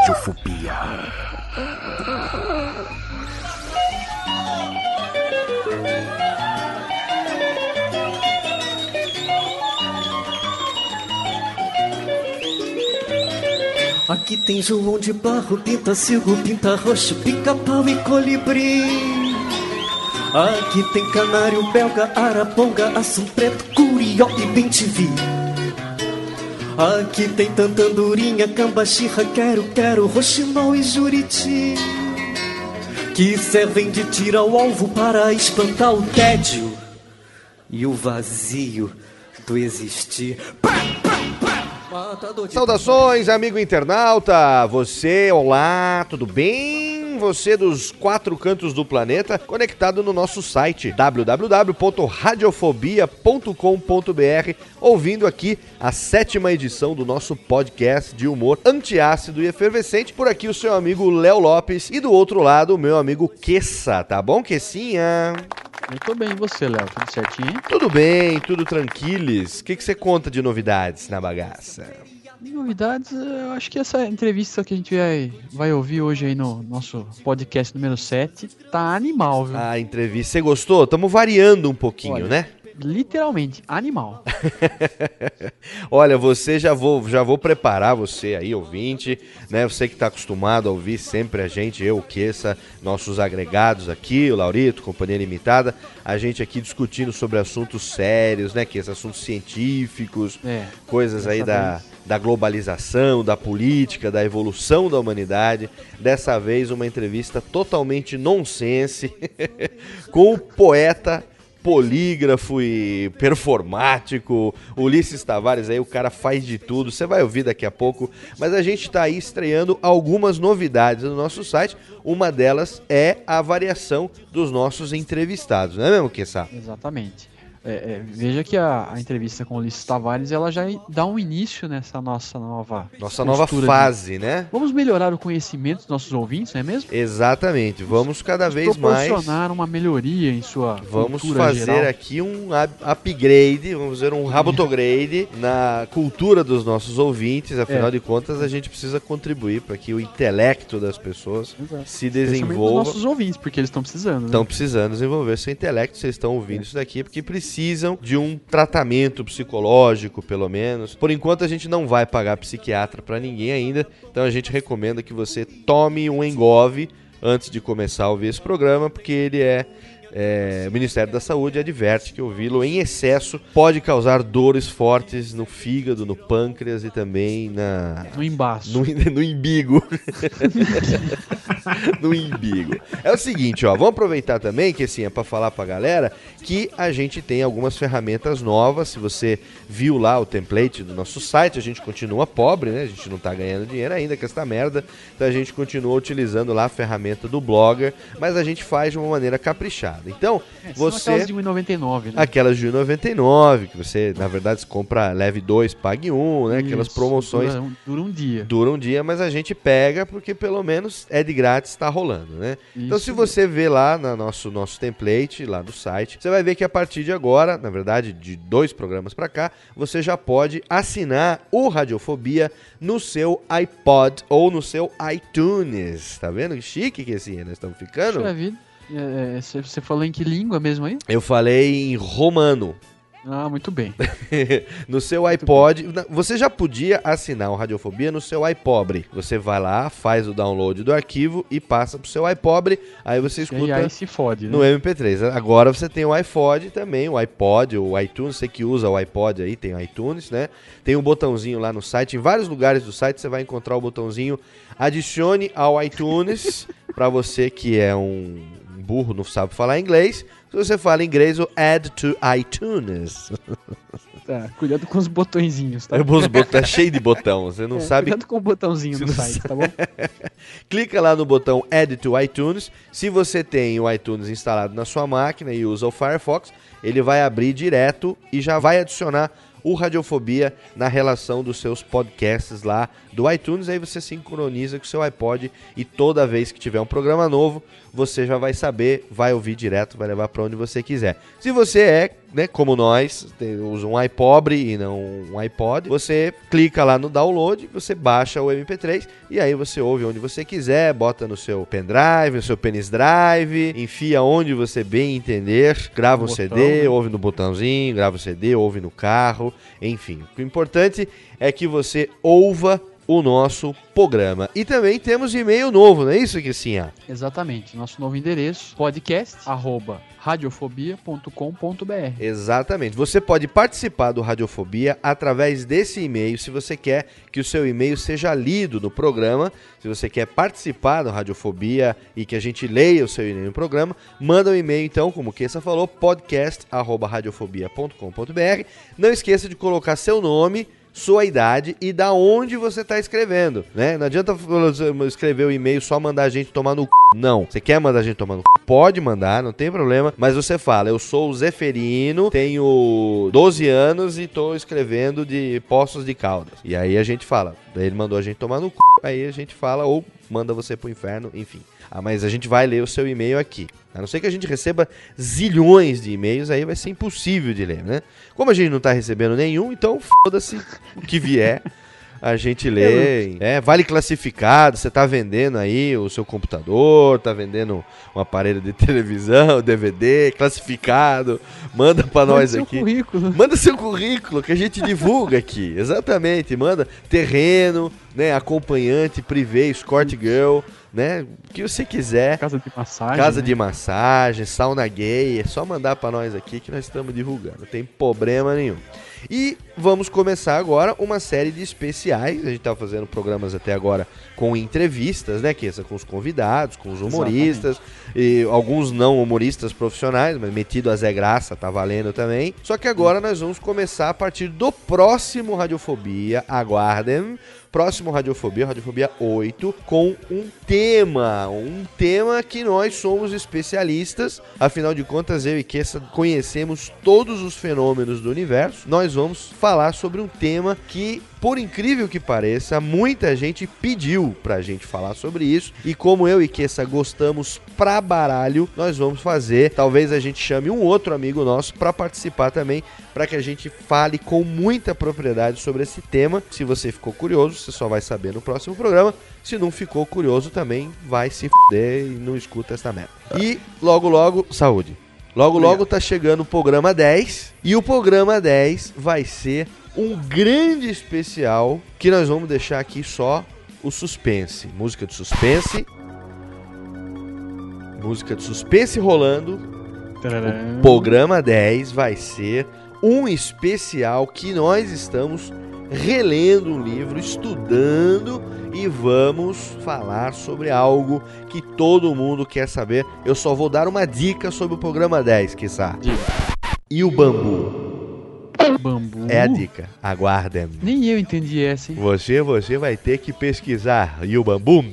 Radiofobia. Aqui tem João de Barro, pinta Silgo, pinta roxo, pica-pau e colibri. Aqui tem canário, belga, araponga, ação preto, curió e bentivi. Aqui tem tantandurinha, cambaxirra, quero, quero, roxinol e juriti. Que servem de tiro ao alvo para espantar o tédio e o vazio do existir. Matador de Saudações, amigo internauta! Você, olá, tudo bem? Você dos quatro cantos do planeta, conectado no nosso site www.radiofobia.com.br, ouvindo aqui a sétima edição do nosso podcast de humor antiácido e efervescente. Por aqui o seu amigo Léo Lopes e do outro lado o meu amigo Quessa, tá bom, Quessinha? Eu tô bem, e você, Léo? Tudo certinho? Tudo bem, tudo tranquilos. O que que você conta de novidades na bagaça? E novidades, eu acho que essa entrevista que a gente vai, vai ouvir hoje aí no nosso podcast número 7 tá animal, viu? A entrevista, você gostou? Estamos variando um pouquinho, Olha. né? Literalmente, animal. Olha, você já vou, já vou preparar você aí, ouvinte, né? Você que está acostumado a ouvir sempre a gente, eu, o Queça, nossos agregados aqui, o Laurito, Companhia Limitada, a gente aqui discutindo sobre assuntos sérios, né, Queça? Assuntos científicos, É, coisas aí da, vez. Da globalização, da política, da evolução da humanidade. Dessa vez, uma entrevista totalmente nonsense com o poeta polígrafo e performático, Ulisses Tavares aí, o cara faz de tudo, você vai ouvir daqui a pouco, mas a gente está aí estreando algumas novidades no nosso site, uma delas é a variação dos nossos entrevistados, não é mesmo, Kessa? Exatamente. É, é, veja que a, a entrevista com o Ulisses Tavares ela já dá um início nessa nossa nova Nossa nova postura de- fase, né? Vamos melhorar o conhecimento dos nossos ouvintes, não é mesmo? Exatamente, vamos cada vez mais proporcionar uma melhoria em sua Vamos fazer geral. aqui um up- upgrade, vamos fazer um rabotograde na cultura dos nossos ouvintes. Afinal É. de contas, a gente precisa contribuir para que o intelecto das pessoas Exato. se dos desenvolva. nossos ouvintes, porque eles estão precisando. né? Estão precisando desenvolver seu intelecto, vocês estão ouvindo isso daqui, porque precisam de um tratamento psicológico, pelo menos. Por enquanto, a gente não vai pagar psiquiatra para ninguém ainda, então a gente recomenda que você tome um engove antes de começar a ouvir esse programa, porque ele é. É, o Ministério da Saúde adverte que ouvi-lo em excesso pode causar dores fortes no fígado, no pâncreas e também na, No embaço. no, no imbigo. no imbigo. É o seguinte, ó, vamos aproveitar também que assim é para falar pra galera que a gente tem algumas ferramentas novas. Se você viu lá o template do nosso site, a gente continua pobre, né? A gente não tá ganhando dinheiro ainda com esta merda. Então a gente continua utilizando lá a ferramenta do Blogger, mas a gente faz de uma maneira caprichada. Então, É, você aquelas de 1,99, né? Aquelas de 99, que você, na verdade, compra leve 2, pague 1, um, né? Aquelas Isso, promoções Dura um, dura um dia. dura um dia, mas a gente pega porque pelo menos é de grátis, tá rolando, né? então Isso se você vê lá no nosso, nosso template, lá do site, você vai ver que a partir de agora, na verdade, de dois programas pra cá, você já pode assinar o Radiofobia no seu iPod ou no seu iTunes. Tá vendo que chique que assim nós estamos ficando? Puxa vida. É, é, Você você falou em que língua mesmo aí? Eu falei em romano. Ah, muito bem. no seu iPod. na- Você já podia assinar o Radiofobia no seu iPobre. Você vai lá, faz o download do arquivo e passa pro seu iPobre. Aí você E escuta aí se fode, né? no MP3. Agora você tem o iPod também, o iPod, o iTunes. Você que usa o iPod aí, tem o iTunes, né? Tem um botãozinho lá no site. Em vários lugares do site você vai encontrar o botãozinho adicione ao iTunes. para você que é um burro, não sabe falar inglês. Se você fala inglês, o add to iTunes. Tá, cuidado com os botõezinhos, tá? É, os bot... Tá cheio de botão, você não É, sabe Cuidado com o botãozinho no site, tá bom? Clica lá no botão Add to iTunes. Se você tem o iTunes instalado na sua máquina e usa o Firefox, ele vai abrir direto e já vai adicionar o Radiofobia na relação dos seus podcasts lá do iTunes. Aí você sincroniza com o seu iPod e toda vez que tiver um programa novo, você já vai saber, vai ouvir direto, vai levar para onde você quiser. Se você é, né, como nós, usa um iPobre e não um iPod, você clica lá no download, você baixa o MP3 e aí você ouve onde você quiser, bota no seu pendrive, no seu penis drive, enfia onde você bem entender, grava um botão, CD, né? ouve no botãozinho, grava o CD, ouve no carro, enfim. O importante é que você ouva o nosso programa. E também temos e-mail novo, não é isso, Kissinha? Exatamente. Nosso novo endereço, podcast, arroba, radiofobia.com.br. Exatamente. Você pode participar do Radiofobia através desse e-mail, se você quer que o seu e-mail seja lido no programa, se você quer participar do Radiofobia e que a gente leia o seu e-mail no programa, manda um e-mail então, como o Kessa falou, podcast@radiofobia.com.br. Não esqueça de colocar seu nome, sua idade e da onde você está escrevendo, né? Não adianta escrever o e-mail só mandar a gente tomar no c... Não. Você quer mandar a gente tomar no c... Pode mandar, não tem problema, mas você fala, eu sou o Zeferino, tenho 12 anos e tô escrevendo de Poços de Caldas. E aí a gente fala, ele mandou a gente tomar no c... Aí a gente fala ou manda você pro inferno, enfim. Ah, mas a gente vai ler o seu e-mail aqui. A não ser que a gente receba zilhões de e-mails, aí vai ser impossível de ler, né? Como a gente não tá recebendo nenhum, então foda-se o que vier. A gente lê, é, vale classificado, você tá vendendo aí o seu computador, tá vendendo um aparelho de televisão, DVD, classificado, manda pra nós seu aqui. currículo. Manda seu currículo que a gente divulga aqui. Exatamente. Manda terreno, né? Acompanhante, privê, escort girl, né? O que você quiser. Casa de massagem. Casa né? de massagem, sauna gay, é só mandar pra nós aqui que nós estamos divulgando, não tem problema nenhum. E vamos começar agora uma série de especiais. A gente tá fazendo programas até agora com entrevistas, né, Kessa? Com os convidados, com os humoristas, e alguns não humoristas profissionais, mas metido a Zé Graça, tá valendo também. Só que agora nós vamos começar a partir do próximo Radiofobia, aguardem. Próximo Radiofobia, Radiofobia 8, com um tema. Um tema que nós somos especialistas. Afinal de contas, eu e Kessa conhecemos todos os fenômenos do universo. Nós vamos falar sobre um tema que, por incrível que pareça, muita gente pediu pra gente falar sobre isso. E como eu e Kessa gostamos pra baralho, nós vamos fazer. Talvez a gente chame um outro amigo nosso pra participar também, para que a gente fale com muita propriedade sobre esse tema. Se você ficou curioso, você só vai saber no próximo programa. Se não ficou curioso também, vai se fuder e não escuta essa merda. E logo logo, saúde. Logo logo tá chegando o programa 10 e o programa 10 vai ser um grande especial que nós vamos deixar aqui só o suspense, música de suspense. Música de suspense rolando. O programa 10 vai ser um especial que nós estamos relendo um livro, estudando e vamos falar sobre algo que todo mundo quer saber. Eu só vou dar uma dica sobre o programa 10, quiçá. Diga. E o bambu? Bambu. É a dica. Aguardem. Nem eu entendi essa, hein? Você, você vai ter que pesquisar. E o bambu?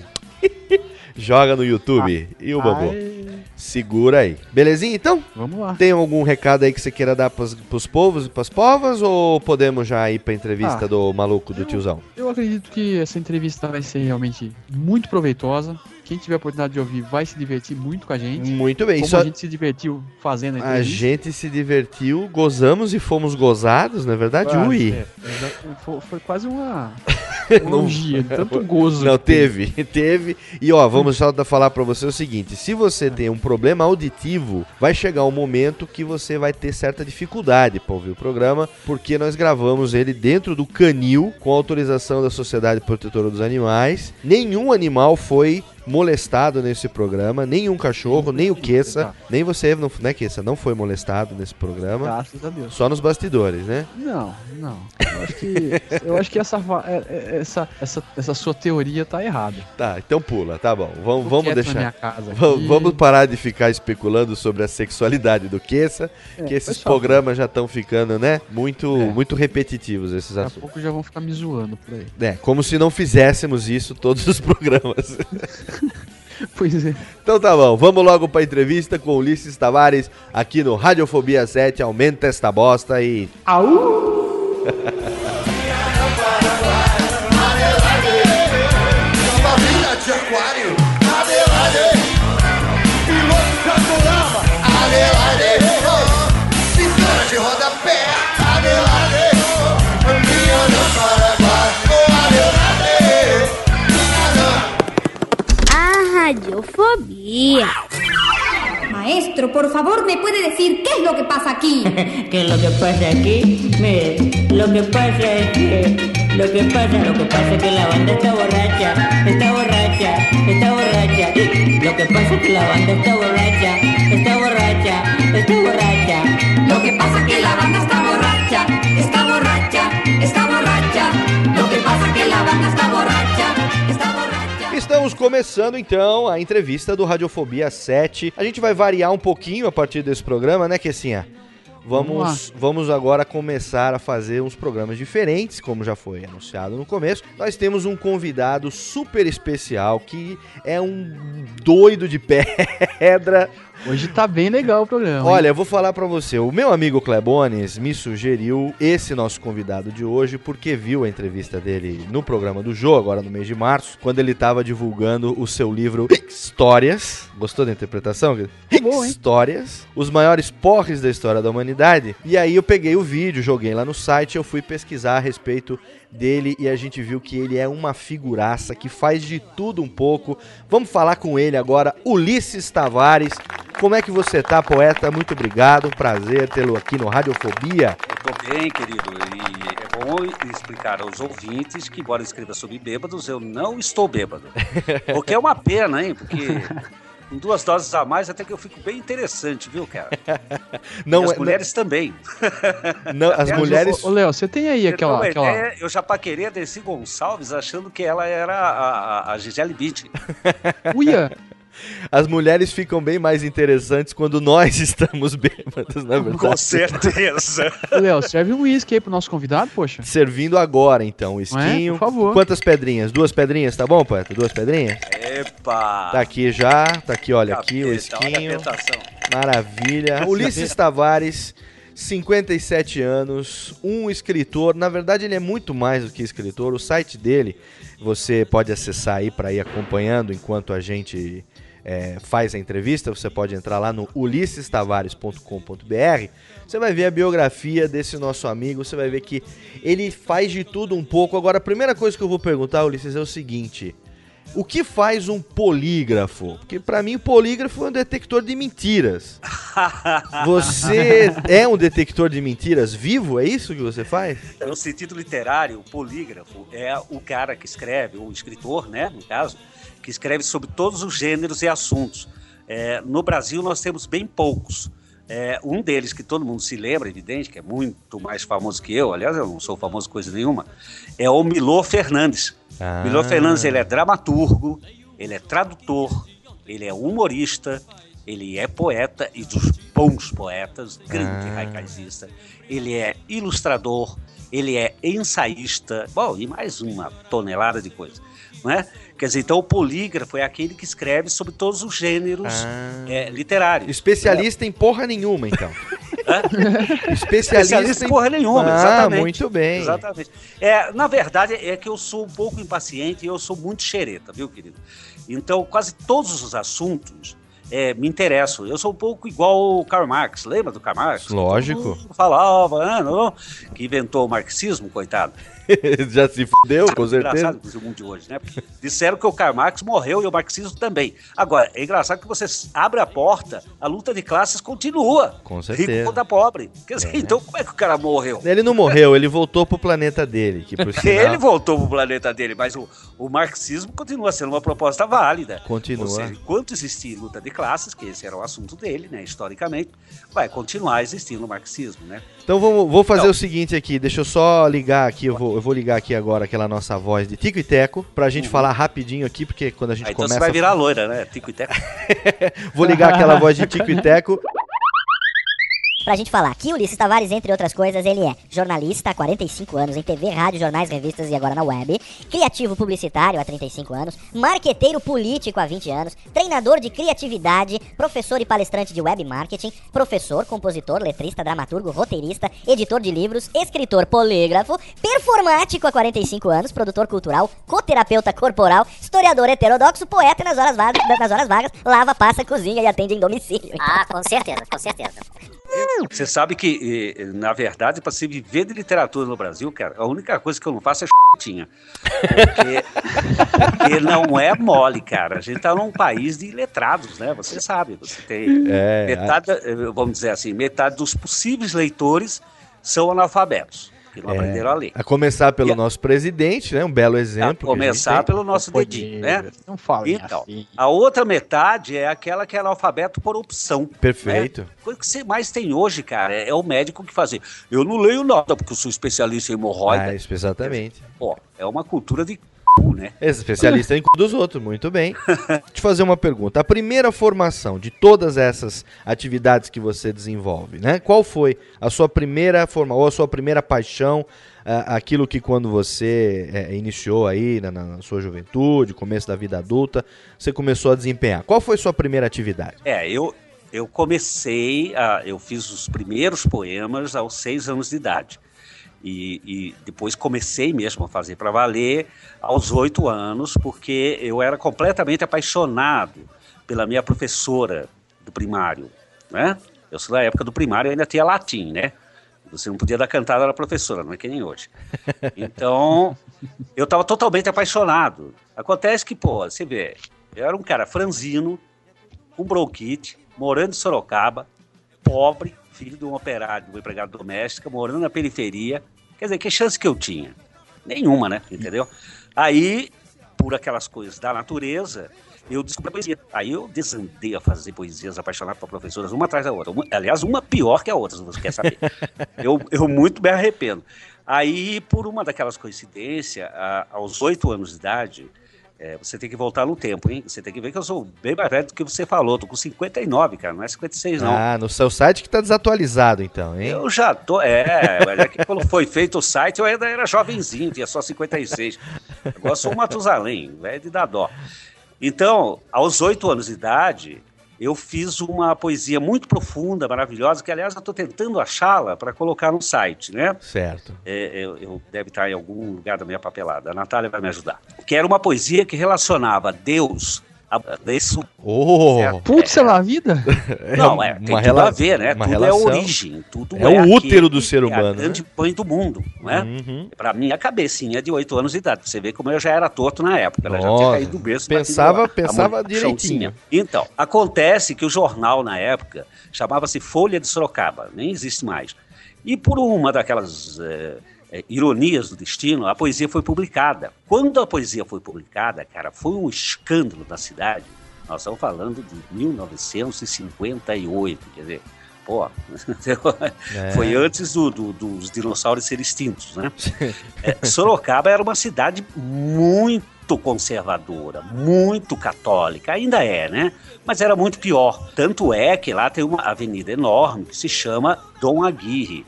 Joga no YouTube. E o bambu? Ai, Segura aí. Belezinha então? vamos lá. Tem algum recado aí que você queira dar pros, pros povos e pras povas? Ou podemos já ir pra entrevista Ah, do maluco do eu- tiozão? Eu acredito que essa entrevista vai ser realmente muito proveitosa. Quem tiver a oportunidade de ouvir vai se divertir muito com a gente. Muito bem. Como Só a gente se divertiu fazendo a a gente se divertiu, gozamos e fomos gozados, não é verdade? Ah, Ui. é, foi, foi quase uma, orgia, tanto gozo. Não, teve. teve, teve. E ó, vamos só falar pra você o seguinte: se você tem um problema auditivo, vai chegar um momento que você vai ter certa dificuldade pra ouvir o programa, porque nós gravamos ele dentro do canil, com autorização da Sociedade Protetora dos Animais. Nenhum animal foi molestado nesse programa, nem um cachorro, nem o Queça, nem você, não, né, Queça, não foi molestado nesse programa. Graças a Deus. Só nos bastidores, né? Não, não. Eu acho que, eu acho que essa, é, é, essa, essa, essa sua teoria tá errada. Tá, então pula, tá bom. Vamos, vamos deixar. casa Vamos, parar de ficar especulando sobre a sexualidade do Queça, É, que esses programas já estão ficando, né, muito, É. muito repetitivos esses Daqui a assuntos. pouco já vão ficar me zoando por aí. É, como se não fizéssemos isso todos os programas. Pois é. Então tá bom, vamos logo pra entrevista com Ulisses Tavares aqui no Radiofobia 7. Aumenta esta bosta e. Família Maestro, por favor, ¿me puede decir qué es lo que pasa aquí? que lo que pasa aquí, mire, lo que pasa es que, lo que pasa, lo que pasa es que la banda está borracha, está borracha, está borracha. Lo que pasa es que la banda está borracha, está borracha, está borracha. Lo que pasa que la banda está borracha, está borracha, está borracha. Lo que pasa que la banda está borracha. Estamos começando então a entrevista do Radiofobia 7. A gente vai variar um pouquinho a partir desse programa, né, Kessinha? Vamos, Vamos vamos agora começar a fazer uns programas diferentes, como já foi anunciado no começo. Nós temos um convidado super especial que é um doido de pedra. Hoje tá bem legal o programa. hein? Olha, eu vou falar pra você. O meu amigo Klebones me sugeriu esse nosso convidado de hoje porque viu a entrevista dele no programa do Jô, agora no mês de março, quando ele tava divulgando o seu livro Histórias. Gostou da interpretação? bom, hein? Histórias. Os maiores porres da história da humanidade. E aí eu peguei o vídeo, joguei lá no site, eu fui pesquisar a respeito dele e a gente viu que ele é uma figuraça que faz de tudo um pouco. Vamos falar com ele agora, Ulisses Tavares. Como é que você tá, poeta? Muito obrigado, um prazer tê-lo aqui no Radiofobia. Eu tô bem, querido, e é bom explicar aos ouvintes que, embora escreva sobre bêbados, eu não estou bêbado. O que é uma pena, hein? Porque com duas doses a mais até que eu fico bem interessante, viu, cara? Não, e as é- mulheres também. não, as mulheres. Ô, Léo, você tem aí Você tem aquela. uma aquela... ideia, eu já paquerei a Dercy Gonçalves achando que ela era a, a, a Gisele Bündchen. Uia! As mulheres ficam bem mais interessantes quando nós estamos bêbados, na verdade. Com certeza. Léo, serve um uísque aí pro nosso convidado, poxa. Servindo agora, então, o esquinho. Por favor. Quantas pedrinhas? Duas pedrinhas, tá bom, poeta? Duas pedrinhas? Epa! Tá aqui já, tá aqui, olha aqui o Capeta, olha a esquinho. Maravilha. Ulisses Tavares, 57 anos, um escritor. Na verdade, ele é muito mais do que escritor. O site dele você pode acessar aí para ir acompanhando enquanto a gente é, faz a entrevista. Você pode entrar lá no ulissestavares.com.br. Você vai ver a biografia desse nosso amigo. Você vai ver que ele faz de tudo um pouco. Agora, a primeira coisa que eu vou perguntar, Ulisses, é o seguinte. O que faz um polígrafo? Porque pra mim o polígrafo é um detector de mentiras. Você é um detector de mentiras vivo? É isso que você faz? No sentido literário, o polígrafo é o cara que escreve, o escritor, né, no caso, que escreve sobre todos os gêneros e assuntos. É, no Brasil, nós temos bem poucos. É, um deles que todo mundo se lembra, evidente, que é muito mais famoso que eu, aliás, eu não sou famoso coisa nenhuma, é o Milor Fernandes. Ah. Milor Fernandes, ele é dramaturgo, ele é tradutor, ele é humorista, ele é poeta e dos bons poetas, grande Ah. raicaizista. Ele é ilustrador, ele é ensaísta, bom, e mais uma tonelada de coisa. Não é? Quer dizer, então o polígrafo é aquele que escreve sobre todos os gêneros Ah. é, literários. Especialista em porra nenhuma, então. Especialista, Especialista em porra nenhuma, ah, exatamente. muito bem. Exatamente. É, na verdade, é que eu sou um pouco impaciente e eu sou muito xereta, viu, querido? Então, quase todos os assuntos é, me interesso. Eu sou um pouco igual o Karl Marx, lembra do Karl Marx? Lógico. Falava, ah, não, que inventou o marxismo, coitado. Já se fudeu, com certeza. Engraçado o mundo de hoje, né? Disseram que o Karl Marx morreu e o marxismo também. Agora, é engraçado que você abre a porta, a luta de classes continua. Com certeza. Rico contra pobre. Quer dizer, então como é que o cara morreu? Ele não morreu, ele voltou pro planeta dele. Que por sinal, Ele voltou pro planeta dele, mas o, o marxismo continua sendo uma proposta válida. Continua. Ou seja, enquanto existir luta de classes, que esse era o assunto dele, né, historicamente, vai continuar existindo o marxismo, né? Então vamos, vou fazer Então. o seguinte aqui, deixa eu só ligar aqui, eu vou, eu vou ligar aqui agora aquela nossa voz de Tico e Teco, pra gente falar rapidinho aqui, porque quando a gente Aí, então começa... você vai virar loira, né? Tico e teco. Vou ligar aquela voz de Tico e Teco. Pra gente falar que Ulisses Tavares, entre outras coisas, ele é jornalista há 45 anos em TV, rádio, jornais, revistas e agora na web, criativo publicitário há 35 anos, marqueteiro político há 20 anos, treinador de criatividade, professor e palestrante de web marketing, professor, compositor, letrista, dramaturgo, roteirista, editor de livros, escritor polígrafo, performático há 45 anos, produtor cultural, coterapeuta corporal, historiador heterodoxo, poeta e nas horas vagas, nas horas vagas lava, passa, cozinha e atende em domicílio. Ah, com certeza, com certeza. Você sabe que, na verdade, para se viver de literatura no Brasil, cara, a única coisa que eu não faço é tinha. Porque, porque não é mole, cara. A gente tá num país de letrados, né? Você sabe. Você tem É, metade, eh, vamos dizer assim, metade dos possíveis leitores são analfabetos, que não É, aprenderam a ler. A começar pelo E a- nosso presidente, né? Um belo exemplo. A a começar tem. pelo nosso dedinho, né? Não falem Então, assim. a outra metade é aquela que é analfabeto por opção. Perfeito. Né? Coisa que você mais tem hoje, cara, é, é o médico que fazer. Eu não leio nada porque eu sou especialista em hemorroida. Ah, exatamente. Pô, é uma cultura de c, né? Especialista em cu dos outros, muito bem. Te fazer uma pergunta. A primeira formação de todas essas atividades que você desenvolve, né? Qual foi a sua primeira forma ou a sua primeira paixão, aquilo que quando você eh, iniciou aí na, na sua juventude, começo da vida adulta, você começou a desempenhar? Qual foi a sua primeira atividade? É, eu, eu comecei, a, eu fiz os primeiros poemas aos seis anos de idade. E, e depois comecei mesmo a fazer para valer aos oito anos, porque eu era completamente apaixonado pela minha professora do primário, né? Eu sou da época do primário, ainda tinha latim, né? Você não podia dar cantada na professora, não é que nem hoje. Então, eu estava totalmente apaixonado. Acontece que, pô, você vê, eu era um cara franzino, com bronquite, morando em Sorocaba, pobre, filho de um operário, de uma empregada doméstica, morando na periferia. Quer dizer, que chance que eu tinha? Nenhuma, né? Entendeu? Aí, por aquelas coisas da natureza, eu descobri a poesia. Aí eu desandei a fazer poesias apaixonado por professoras, uma atrás da outra. Aliás, uma pior que a outra, se você quer saber. eu, eu muito me arrependo. Aí, por uma daquelas coincidências, aos oito anos de idade, é, você tem que voltar no tempo, hein? Você tem que ver que eu sou bem mais velho do que você falou. Tô com 59, cara, não é 56, não. Ah, no seu site que tá desatualizado, então, hein? Eu já tô. É, mas é que quando foi feito o site, eu ainda era jovenzinho, tinha só 56. Agora eu sou um Matusalém, velho de dar dó. Então, aos oito anos de idade, eu fiz uma poesia muito profunda, maravilhosa, que aliás eu estou tentando achá-la para colocar no site, né? Certo. É, eu, eu- deve estar em algum lugar da minha papelada. A Natália vai me ajudar. Que era uma poesia que relacionava Deus a isso. Oh! Certo. Putz, é lá a vida? Não, é, tem uma tudo a ver, né? Tudo é relação. origem, tudo É o útero aquele do ser que é a humano, grande né? mãe do mundo, não é? Uhum. Pra mim, a cabecinha de 8 anos de idade. Você vê como eu já era torto na época, né? Já tinha caído do berço. pensava- a pensava direitinho. chãozinho. Então, acontece que o jornal na época chamava-se Folha de Sorocaba, nem existe mais. E por uma daquelas eh, eh, ironias do destino, a poesia foi publicada. Quando a poesia foi publicada, cara, foi um escândalo na cidade. Nós estamos falando de 1958, quer dizer, pô, É. foi antes do- do- dos dinossauros serem extintos, né? É, Sorocaba era uma cidade muito conservadora, muito católica, ainda é, né? Mas era muito pior. Tanto é que lá tem uma avenida enorme que se chama Dom Aguirre.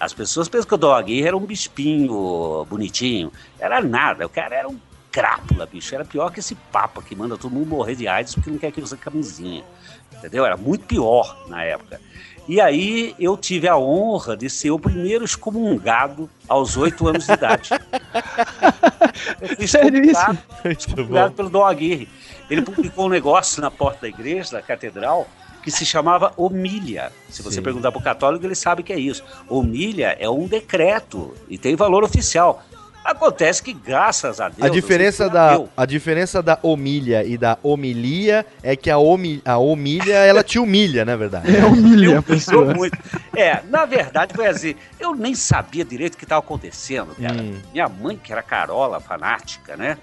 As pessoas pensam que o Dom Aguirre era um bispinho bonitinho. Era nada, o cara era um crápula, bicho. Era pior que esse papa que manda todo mundo morrer de AIDS porque não quer que use camisinha. Entendeu? Era muito pior na época. E aí eu tive a honra de ser o primeiro excomungado aos oito anos de idade. Sério isso? excomungado, pelo Dom Aguirre. Ele publicou um negócio na porta da igreja, da catedral, que se chamava homília. Se você Sim. perguntar para o católico, ele sabe que é isso. Homília é um decreto e tem valor oficial. Acontece que, graças a Deus. A diferença, da, a diferença da homilha e da homilia é que a, homi, a homilha, ela te humilha, na verdade. É humilha a Eu pessoa. muito. É, na verdade foi assim, eu nem sabia direito o que estava acontecendo, cara. Hum. Minha mãe, que era carola, fanática, né?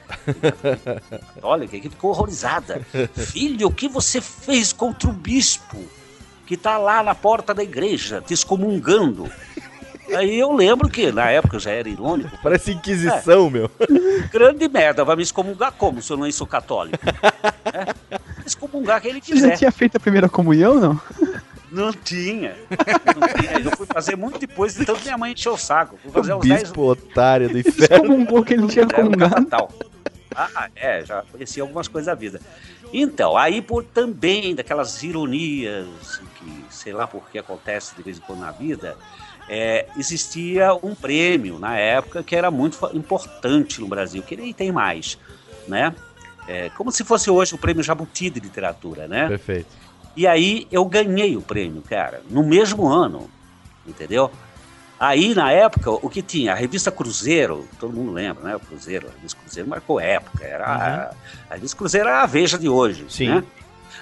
Católica, que ficou horrorizada. Filho, o que você fez contra o bispo que está lá na porta da igreja, te excomungando? Aí eu lembro que na época eu já era irônico. Parece Inquisição, meu. Grande merda, vai me excomungar como se eu não sou católico? É, excomungar quem ele Você já quiser. tinha feito a primeira comunhão, não? Não tinha. Não tinha. Eu fui fazer muito depois, de tanto minha mãe encheu o saco. Fui fazer O uns 10 bispo otário do inferno. Excomungou que ele não tinha comungado. Ah, é, já conheci algumas coisas da vida. Então, aí por também daquelas ironias que sei lá por que acontece de vez em quando na vida, é, existia um prêmio na época que era muito importante no Brasil, que nem tem mais, né? É, como se fosse hoje o prêmio Jabuti de literatura, né? Perfeito. E aí eu ganhei o prêmio, cara, no mesmo ano, entendeu? Aí, na época, o que tinha? A revista Cruzeiro, todo mundo lembra, né? O Cruzeiro, a revista Cruzeiro marcou época. Era a, a revista Cruzeiro era a Veja de hoje, Sim. né?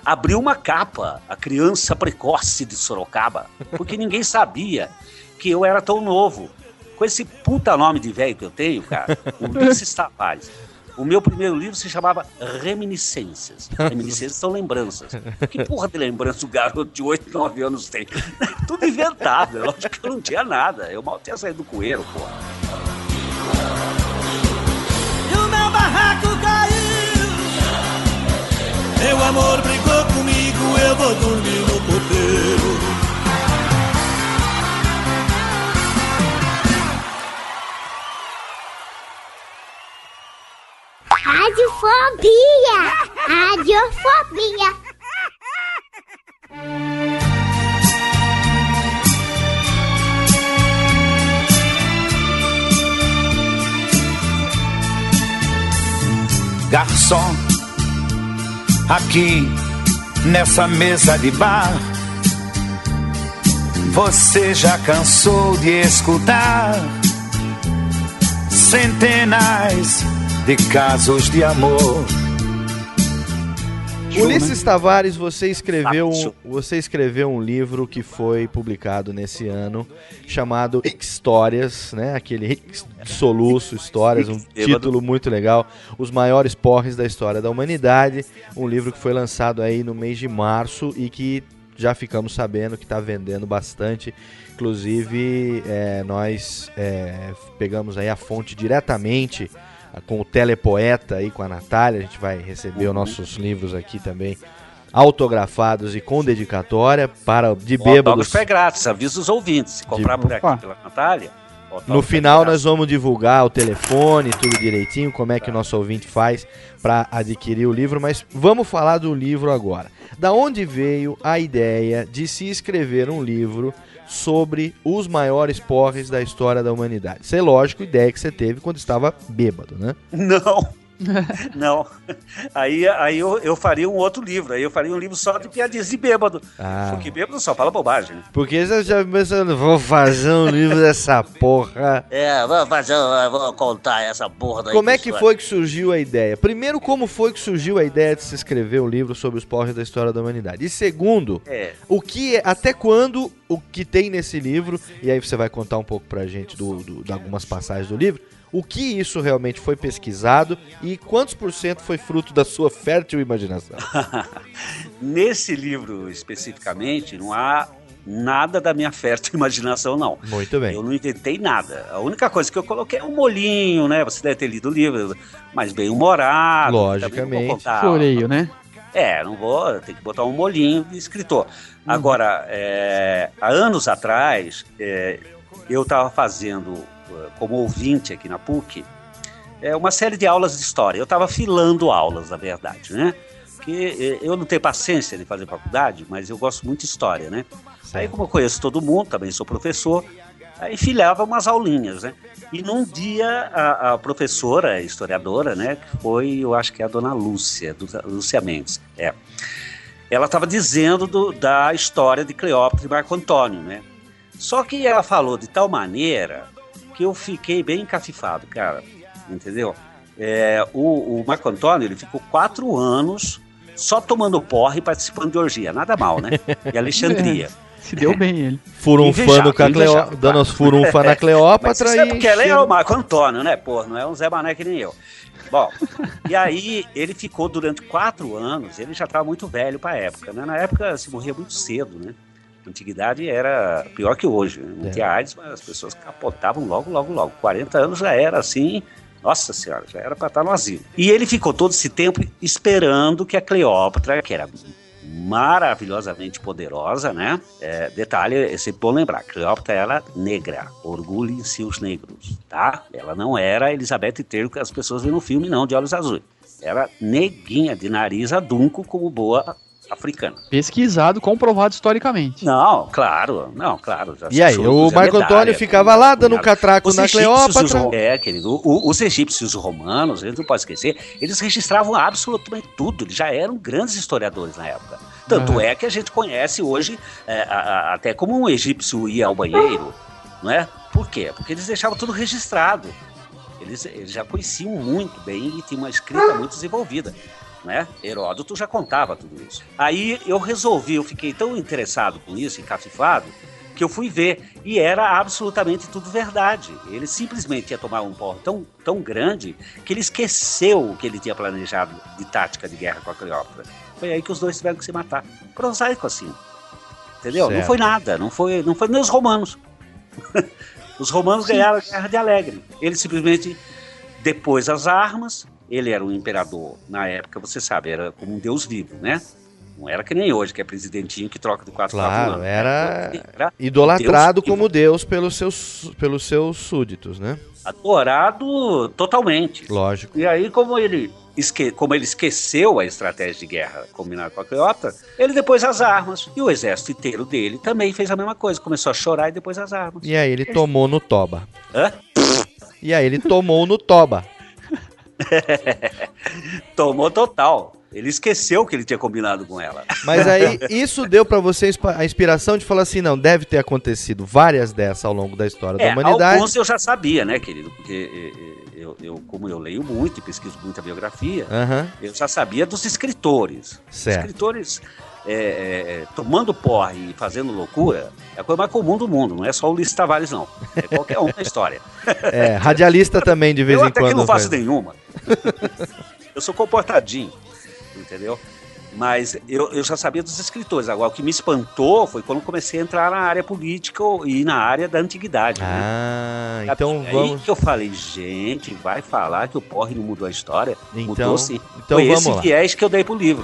Abriu uma capa, a criança precoce de Sorocaba, porque ninguém sabia que eu era tão novo. Com esse puta nome de velho que eu tenho, cara, o Ulisses Tavares. O meu primeiro livro se chamava Reminiscências. Reminiscências são lembranças. Que porra de lembrança o garoto de 8, 9 anos tem? Tudo inventado. é Lógico que eu não tinha nada. Eu mal tinha saído do coeiro, porra. E o meu barraco caiu. Meu amor brigou comigo, eu vou dormir no puteiro. Radiofobia! Radiofobia! Garçom, aqui nessa mesa de bar, você já cansou de escutar centenas de casos de amor. Ulisses Tavares, você escreveu, um, você escreveu um livro que foi publicado nesse ano, chamado Histórias, né? Aquele soluço, histórias, um título muito legal. Os maiores porres da história da humanidade. Um livro que foi lançado aí no mês de março e que já ficamos sabendo que está vendendo bastante. Inclusive, é, nós é, pegamos aí a fonte diretamente com o telepoeta aí com a Natália. A gente vai receber os nossos livros aqui também autografados e com dedicatória para de O bêbados. autógrafo é grátis, avisa os ouvintes. Se comprar por Opa. aqui pela Natália. o No é final grátis. nós vamos divulgar o telefone, tudo direitinho, como é que o nosso ouvinte faz para adquirir o livro, mas vamos falar do livro agora. Da onde veio a ideia de se escrever um livro sobre os maiores porres da história da humanidade? Isso é lógico, ideia que você teve quando estava bêbado, né? Não. Não. Aí, aí eu, eu faria um outro livro. Aí eu faria um livro só de piadinhas de bêbado. Ah. Porque bêbado só fala bobagem. né? Porque você já pensando, vou fazer um livro dessa porra. É, vou fazer, vou contar essa porra daí. Como é que foi que surgiu a ideia? Primeiro, como foi que surgiu a ideia de se escrever um livro sobre os porres da história da humanidade? E segundo, É. o que é, até quando o que tem nesse livro, e aí você vai contar um pouco pra gente do, do- de algumas passagens do livro, o que isso realmente foi pesquisado e quantos por cento foi fruto da sua fértil imaginação? Nesse livro especificamente, não há nada da minha fértil imaginação, não. Muito bem. Eu não inventei nada. A única coisa que eu coloquei é um molinho, né? Você deve ter lido o livro, mas bem humorado. Logicamente. Vou contar- Floreio, né? É, não vou, tem que botar um molhinho de escritor. Agora, é, há anos atrás, é, eu estava fazendo, como ouvinte aqui na PUC, é, uma série de aulas de história. Eu estava filando aulas, na verdade, né? Que eh, eu não tenho paciência de fazer faculdade, mas eu gosto muito de história, né? Aí, como eu conheço todo mundo, também sou professor, Aí filhava umas aulinhas, né? E num dia a, a professora, a historiadora, né, que foi, eu acho que é a dona Lúcia, Lúcia Mendes, é. Ela estava dizendo do, da história de Cleópatra e Marco Antônio, né? Só que ela falou de tal maneira que eu fiquei bem encafifado, cara, entendeu? É, o, o Marco Antônio ele ficou quatro anos só tomando porre e participando de orgia. Nada mal, né? E Alexandria. Se deu bem ele. Furunfando com a Cleópatra, dando os furunfa na Cleópatra Mas e... é porque ela é o Marco Antônio, né, pô? Não é um Zé Mané que nem eu. Bom, e aí ele ficou durante quatro anos, ele já estava muito velho para a época, né? Na época se morria muito cedo, né? Antiguidade era pior que hoje. né? Não É. tinha AIDS, mas as pessoas capotavam logo, logo, logo. 40 anos já era assim, nossa senhora, já era para estar no asilo. E ele ficou todo esse tempo esperando que a Cleópatra, que era maravilhosamente poderosa, né? É, detalhe, é sempre bom lembrar, Cleópatra era negra, orgulho em si os negros, tá? Ela não era a Elizabeth Taylor que as pessoas veem no filme, não, de olhos azuis. Era neguinha, de nariz adunco, como boa africana. Pesquisado, comprovado historicamente. Não, claro, não, claro. E aí, o Marco medalha, Antônio ficava lá dando um catraco Os na egípcios os Cleópatra. É, querido, o- os egípcios e os romanos, a gente não pode esquecer, eles registravam absolutamente tudo, eles já eram grandes historiadores na época. Tanto é que a gente conhece hoje, é, a- a- até como um egípcio ia ao banheiro, não é? Por quê? Porque eles deixavam tudo registrado. Eles, eles já conheciam muito bem e tinham uma escrita muito desenvolvida. Né? Heródoto já contava tudo isso. Aí eu resolvi, eu fiquei tão interessado com isso, encafifado, que eu fui ver. E era absolutamente tudo verdade. Ele simplesmente ia tomar um porro tão, tão grande que ele esqueceu o que ele tinha planejado de tática de guerra com a Cleópatra. Foi aí que os dois tiveram que se matar. Prosaico assim. Entendeu? Não Certo. foi nada, não foi, não foi nem os romanos. os romanos ganharam a guerra de Alegre. Ele simplesmente depôs as armas. Ele era um imperador na época, você sabe, era como um deus vivo, né? Não era que nem hoje, que é presidentinho que troca de quatro quatro Claro, anos. era Era idolatrado Deus como Deus pelos seus, pelos seus súditos, né? adorado totalmente. Lógico. E aí, como ele, esque como ele esqueceu a estratégia de guerra combinada com a Cleópatra, ele depois as armas. E o exército inteiro dele também fez a mesma coisa. Começou a chorar e depois as armas. E aí ele tomou no toba. Hã? E aí ele tomou no toba. Tomou total. Ele esqueceu que ele tinha combinado com ela. Mas aí isso deu pra você inspa- a inspiração de falar assim, não, deve ter acontecido várias dessas ao longo da história da É, humanidade. alguns eu já sabia, né, querido? Porque eh, eh, eu, eu, como eu leio muito e pesquiso muita biografia, Aham. eu já sabia dos escritores. Certo. Escritores é, é, é, tomando porre e fazendo loucura é a coisa mais comum do mundo, não é só o Ulisses Tavares, não. É qualquer um na história. É, radialista também de vez eu em até quando. que não faço faz. nenhuma. eu sou comportadinho, entendeu? Mas eu, eu já sabia dos escritores. Agora, o que me espantou foi quando comecei a entrar na área política e na área da antiguidade. né? Ah, Sabe? então Aí vamos. que eu falei, gente, vai falar que o porre não mudou a história? Então- mudou sim. então Foi vamos esse lá. viés que eu dei pro livro.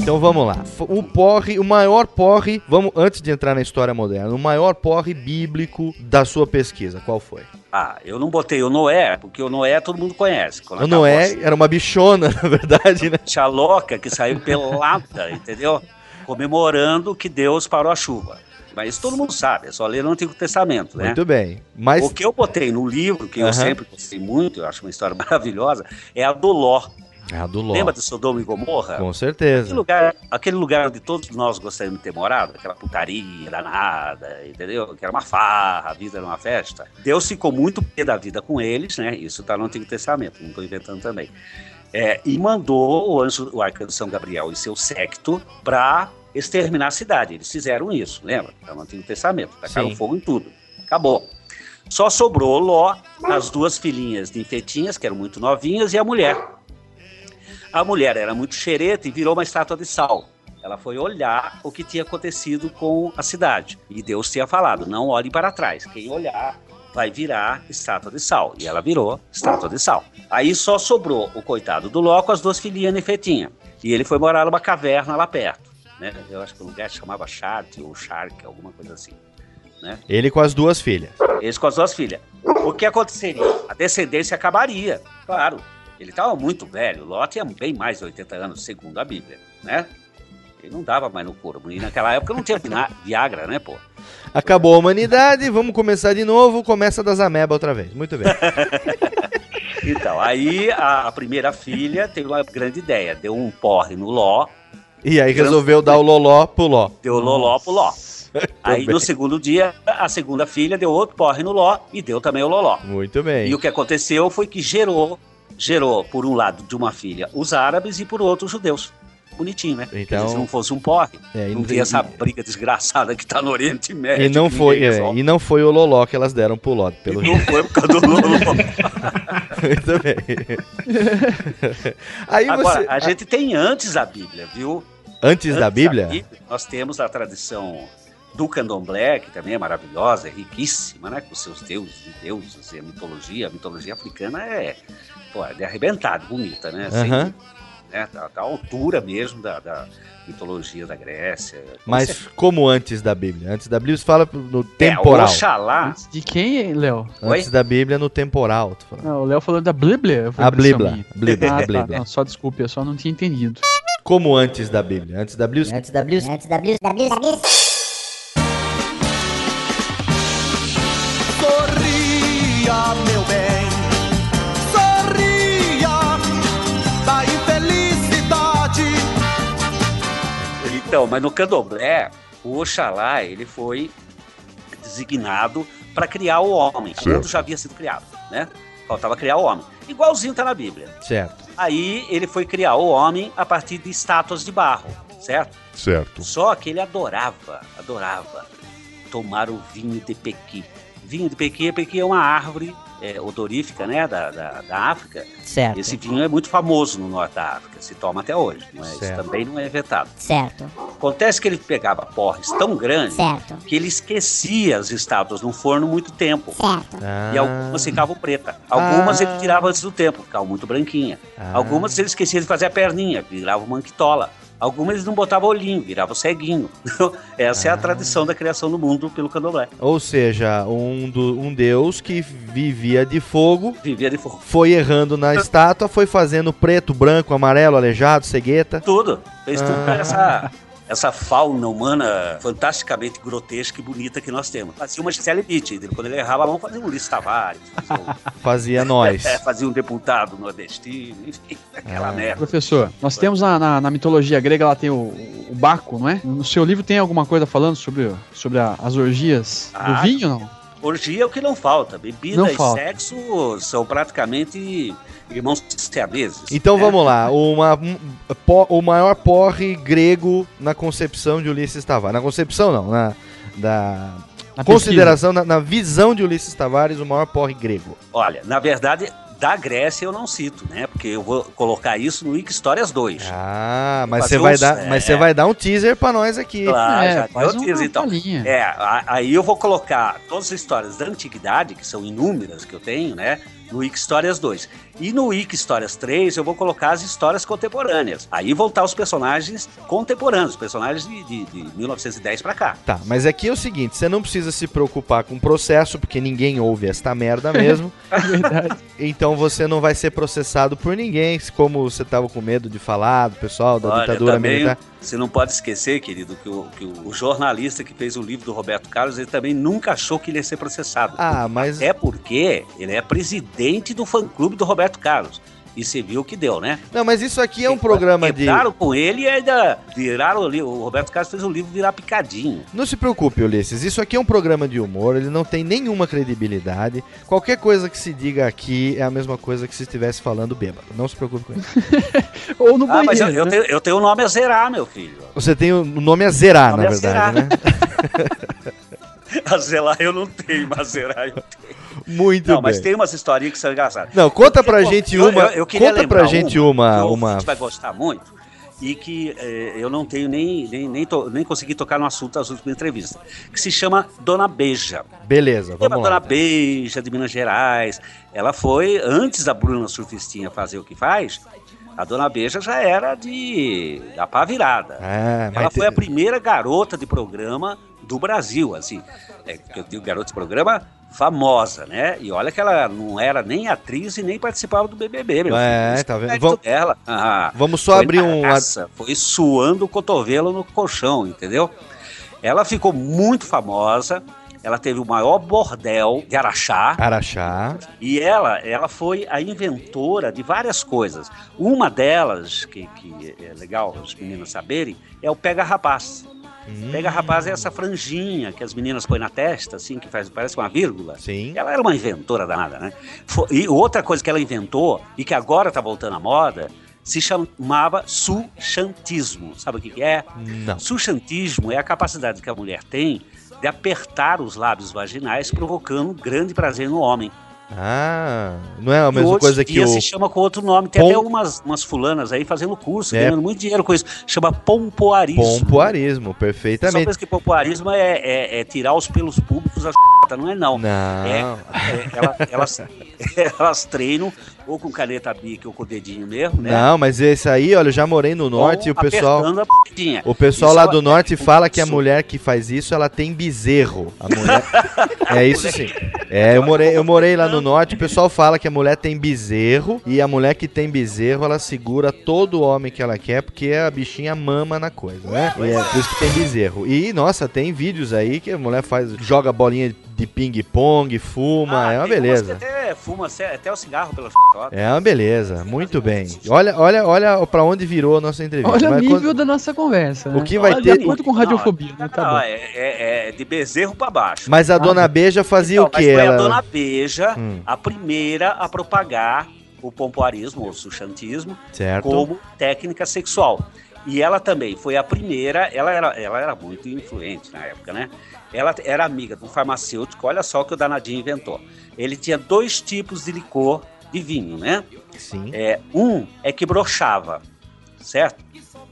Então vamos lá. O porre, o maior porre, vamos antes de entrar na história moderna, o maior porre bíblico da sua pesquisa, qual foi? Ah, eu não botei o Noé, porque o Noé todo mundo conhece. O Noé era uma bichona, na verdade, né? Tia louca que saiu pelada, entendeu? Comemorando que Deus parou a chuva. Mas isso todo mundo sabe, é só ler no Antigo Testamento, né? Muito bem. Mas O que eu botei no livro, que eu Aham. sempre gostei muito, eu acho uma história maravilhosa, é a do Ló. É a do Ló. Lembra de Sodoma e Gomorra? Com Aquele certeza. lugar, aquele lugar onde todos nós gostaríamos de ter morado, aquela putaria danada, entendeu? Que era uma farra, a vida era uma festa. Deus ficou muito pé da vida com eles, né? Isso está no Antigo Testamento, não estou inventando também. É, e mandou o anjo, o arcanjo São Gabriel e seu séquito para exterminar a cidade. Eles fizeram isso, lembra? Está no Antigo Testamento, tacaram Sim. fogo em tudo. Acabou. Só sobrou Ló, as duas filhinhas de Infetinhas, que eram muito novinhas, e a mulher. A mulher era muito xereta e virou uma estátua de sal. Ela foi olhar o que tinha acontecido com a cidade. E Deus tinha falado: não olhe para trás. Quem olhar vai virar estátua de sal. E ela virou estátua de sal. Aí só sobrou o coitado do Ló com as duas filhinhas Nefetinha. E ele foi morar numa caverna lá perto. Né? Eu acho que o lugar se chamava Chart ou Shark, alguma coisa assim. Né? Ele com as duas filhas. Eles com as duas filhas. O que aconteceria? A descendência acabaria, claro. Ele estava muito velho. Ló tinha bem mais de 80 anos, segundo a Bíblia, né? Ele não dava mais no corpo. E naquela época não tinha Viagra, né, pô? Acabou a humanidade, vamos começar de novo, começa das ameba outra vez. Muito bem. Então, aí a, a primeira filha teve uma grande ideia. Deu um porre no Ló, E aí resolveu dar o loló pro ló. deu loló pro Ló. Aí bem. no segundo dia, a segunda filha deu outro porre no Ló e deu também o loló. Muito bem. E o que aconteceu foi que gerou, gerou, por um lado, de uma filha, os árabes e por outro, os judeus. Bonitinho, né? Então- se não fosse um porre, É, não tinha essa briga desgraçada que tá no Oriente Médio. E não foi, é, e não foi o loló que elas deram pro ló, pelo Não foi por causa do loló. Muito bem. Aí Agora, você a gente tem antes a Bíblia, viu? antes da Bíblia? nós temos a tradição do candomblé, que também é maravilhosa, é riquíssima, né? Com seus deuses e deusas e a mitologia. A mitologia africana é, pô, é de bonita, né? Aham. né? Da, da altura mesmo da, da mitologia da Grécia. Mas como antes da Bíblia? Antes da Bíblia você fala no É, temporal. Oxalá. De quem, Léo? Antes da Bíblia no temporal. tô falando. Não, o Léo falou da Bíblia. A Bíblia. Bíblia, Ah, tá. Bíblia. Não, só desculpe, eu só não tinha entendido. Como antes da Bíblia? Antes da Bíblia. Antes da Bíblia. Antes da Bíblia. Da Bíblia. Sorria, Então, mas no candomblé, o Oxalá, ele foi designado para criar o homem. O mundo já havia sido criado, né? Faltava criar o homem. Igualzinho tá na Bíblia. Certo. Aí ele foi criar o homem a partir de estátuas de barro, certo? Certo. Só que ele adorava, adorava tomar o vinho de Pequi. Vinho de Pequi, Pequi é uma árvore é, odorífica, né, da, da, da África. Certo. Esse vinho é muito famoso no norte da África, se toma até hoje, mas Certo. também não é vetado. Certo. Acontece que ele pegava porres tão grandes Certo. que ele esquecia as estátuas no forno muito tempo. Certo. E algumas ficavam pretas. Algumas Ah. ele tirava antes do tempo, ficavam muito branquinha. Ah. Algumas ele esquecia de fazer a perninha, virava uma manquitola. Algumas eles não botavam olhinho, virava ceguinho. Essa é Ah. a tradição da criação do mundo pelo candomblé. Ou seja, um, do- um deus que vivia de fogo, Vivia de fogo. foi errando na estátua, foi fazendo preto, branco, amarelo, aleijado, cegueta. Tudo. Fez tudo Ah. essa, essa fauna humana fantasticamente grotesca e bonita que nós temos. Fazia uma Gisele Bündchen. Quando ele errava a mão, fazia um Ulisses Tavares. Fazia um, Fazia nós. é, fazia um deputado nordestino, enfim, aquela Ah. merda. Professor, nós temos na, na, na mitologia grega, lá tem o, o Baco, não é? No seu livro tem alguma coisa falando sobre, sobre a- as orgias Ah, do vinho, não? Orgia é o que não falta. Bebida Não e falta. sexo são praticamente irmãos siameses. Então né? vamos lá, uma, um, o maior porre grego na concepção de Ulisses Tavares. Na concepção não, na da Na consideração, na, na visão de Ulisses Tavares, o maior porre grego. Olha, na verdade, da Grécia eu não cito, né? Porque eu vou colocar isso no Wiki Histórias 2. Ah, mas você vai uns- dar, é. mas você vai dar um teaser pra nós aqui. Claro, É, já faz deu uma teaser, então. É, aí eu vou colocar todas as histórias da antiguidade, que são inúmeras que eu tenho, né? No Wiki Histórias 2. E no Wiki Histórias 3 eu vou colocar as histórias contemporâneas. Aí vão estar os personagens contemporâneos, os personagens de, de, de 1910 pra cá. Tá, mas aqui é o seguinte, você não precisa se preocupar com o processo, porque ninguém ouve esta merda mesmo. É verdade. Então você não vai ser processado por ninguém, como você tava com medo de falar do pessoal da Olha, ditadura também, militar. Você não pode esquecer, querido, que, o, que o jornalista que fez o livro do Roberto Carlos, ele também nunca achou que ele ia ser processado. Ah, mas É porque ele é presidente do fã-clube do Roberto Carlos. E você viu o que deu, né? Não, mas isso aqui é um programa de Quebraram com ele e ainda viraram ali. O Roberto Carlos fez o livro virar picadinho. Não se preocupe, Ulisses. Isso aqui é um programa de humor, ele não tem nenhuma credibilidade. Qualquer coisa que se diga aqui é a mesma coisa que se estivesse falando bêbado. Não se preocupe com isso. Ou no Ah, mas eu, banheiro. eu né? tenho, eu tenho o nome a zerar, meu filho. Você tem o nome a zerar, Nome na a verdade, zerar. né? A zelar eu não tenho, mas zerar eu tenho. Muito Não, mas bem. tem umas historinhas que são engraçadas. Não, conta Eu pra queria- gente eu- uma- eu- conta pra gente uma- que uma- ouvinte vai gostar muito e que eh, eu não tenho nem, nem, nem, to- nem consegui tocar no assunto das últimas entrevistas, que se chama Dona Beija. Beleza, vamos Dona lá. Beija de Minas Gerais? Ela foi, antes da Bruna Surfistinha fazer o que faz, a Dona Beija já era de da pá virada. Ah, Ela mas foi a primeira garota de programa do Brasil, assim. É, que eu digo garota de programa famosa, né? E olha que ela não era nem atriz e nem participava do BBB, meu É, filho. Tá vendo? Vamos- dela. Ah, Vamos só abrir um- raça, Foi suando o cotovelo no colchão, entendeu? Ela ficou muito famosa. Ela teve o maior bordel de Araxá. Araxá. E ela, ela foi a inventora de várias coisas. Uma delas, que, que é legal os meninos saberem, é o pega-rapaz. Hum. Pega-rapaz é essa franjinha que as meninas põem na testa, assim, que faz, parece uma vírgula. Sim. Ela era uma inventora danada, né? E outra coisa que ela inventou, e que agora tá voltando à moda, se chamava suchantismo. Sabe o que, que é? Não. Suchantismo é a capacidade que a mulher tem de apertar os lábios vaginais, provocando grande prazer no homem. Ah, não é a mesma hoje coisa que o. se chama com outro nome. Tem Pom- até umas, umas fulanas aí fazendo curso, É. ganhando muito dinheiro com isso. Chama pompoarismo. Pompoarismo, Só perfeitamente. pensa que pompoarismo é, é- é tirar os pelos públicos da não é não. Não. É, é, ela- elas, elas treinam ou com caneta bic ou com o dedinho mesmo, né? Não, mas esse aí, olha, eu já morei no norte e o pessoal. O pessoal Isso lá do norte fala que a mulher que faz isso, ela tem bezerro. A mulher... é isso sim. É, eu morei, eu morei lá no norte, o pessoal fala que a mulher tem bezerro e a mulher que tem bezerro, ela segura todo homem que ela quer porque a bichinha mama na coisa, né? E é por isso que tem bezerro. E nossa, tem vídeos aí que a mulher faz, joga bolinha de ping-pong, fuma, é uma Ah, Tem umas beleza. que Até fuma até o cigarro pela É uma beleza, muito bem. Olha, olha, olha pra onde virou a nossa entrevista. Olha o Mas nível quando- da nossa conversa. O né? que vai Olha, ter- De acordo com radiofobia, né? Tá Não, bom. é, é- é de bezerro pra baixo. Mas a dona Beija fazia Então, o quê? Mas foi Ela... a dona Beija Hum. a primeira a propagar o pompoarismo, ou suchantismo, Certo. como técnica sexual. E ela também foi a primeira, ela era, ela era muito influente na época, né? Ela era amiga de um farmacêutico, olha só o que o danadinho inventou. Ele tinha dois tipos de licor de vinho, né? Sim. É, um é que brochava, certo?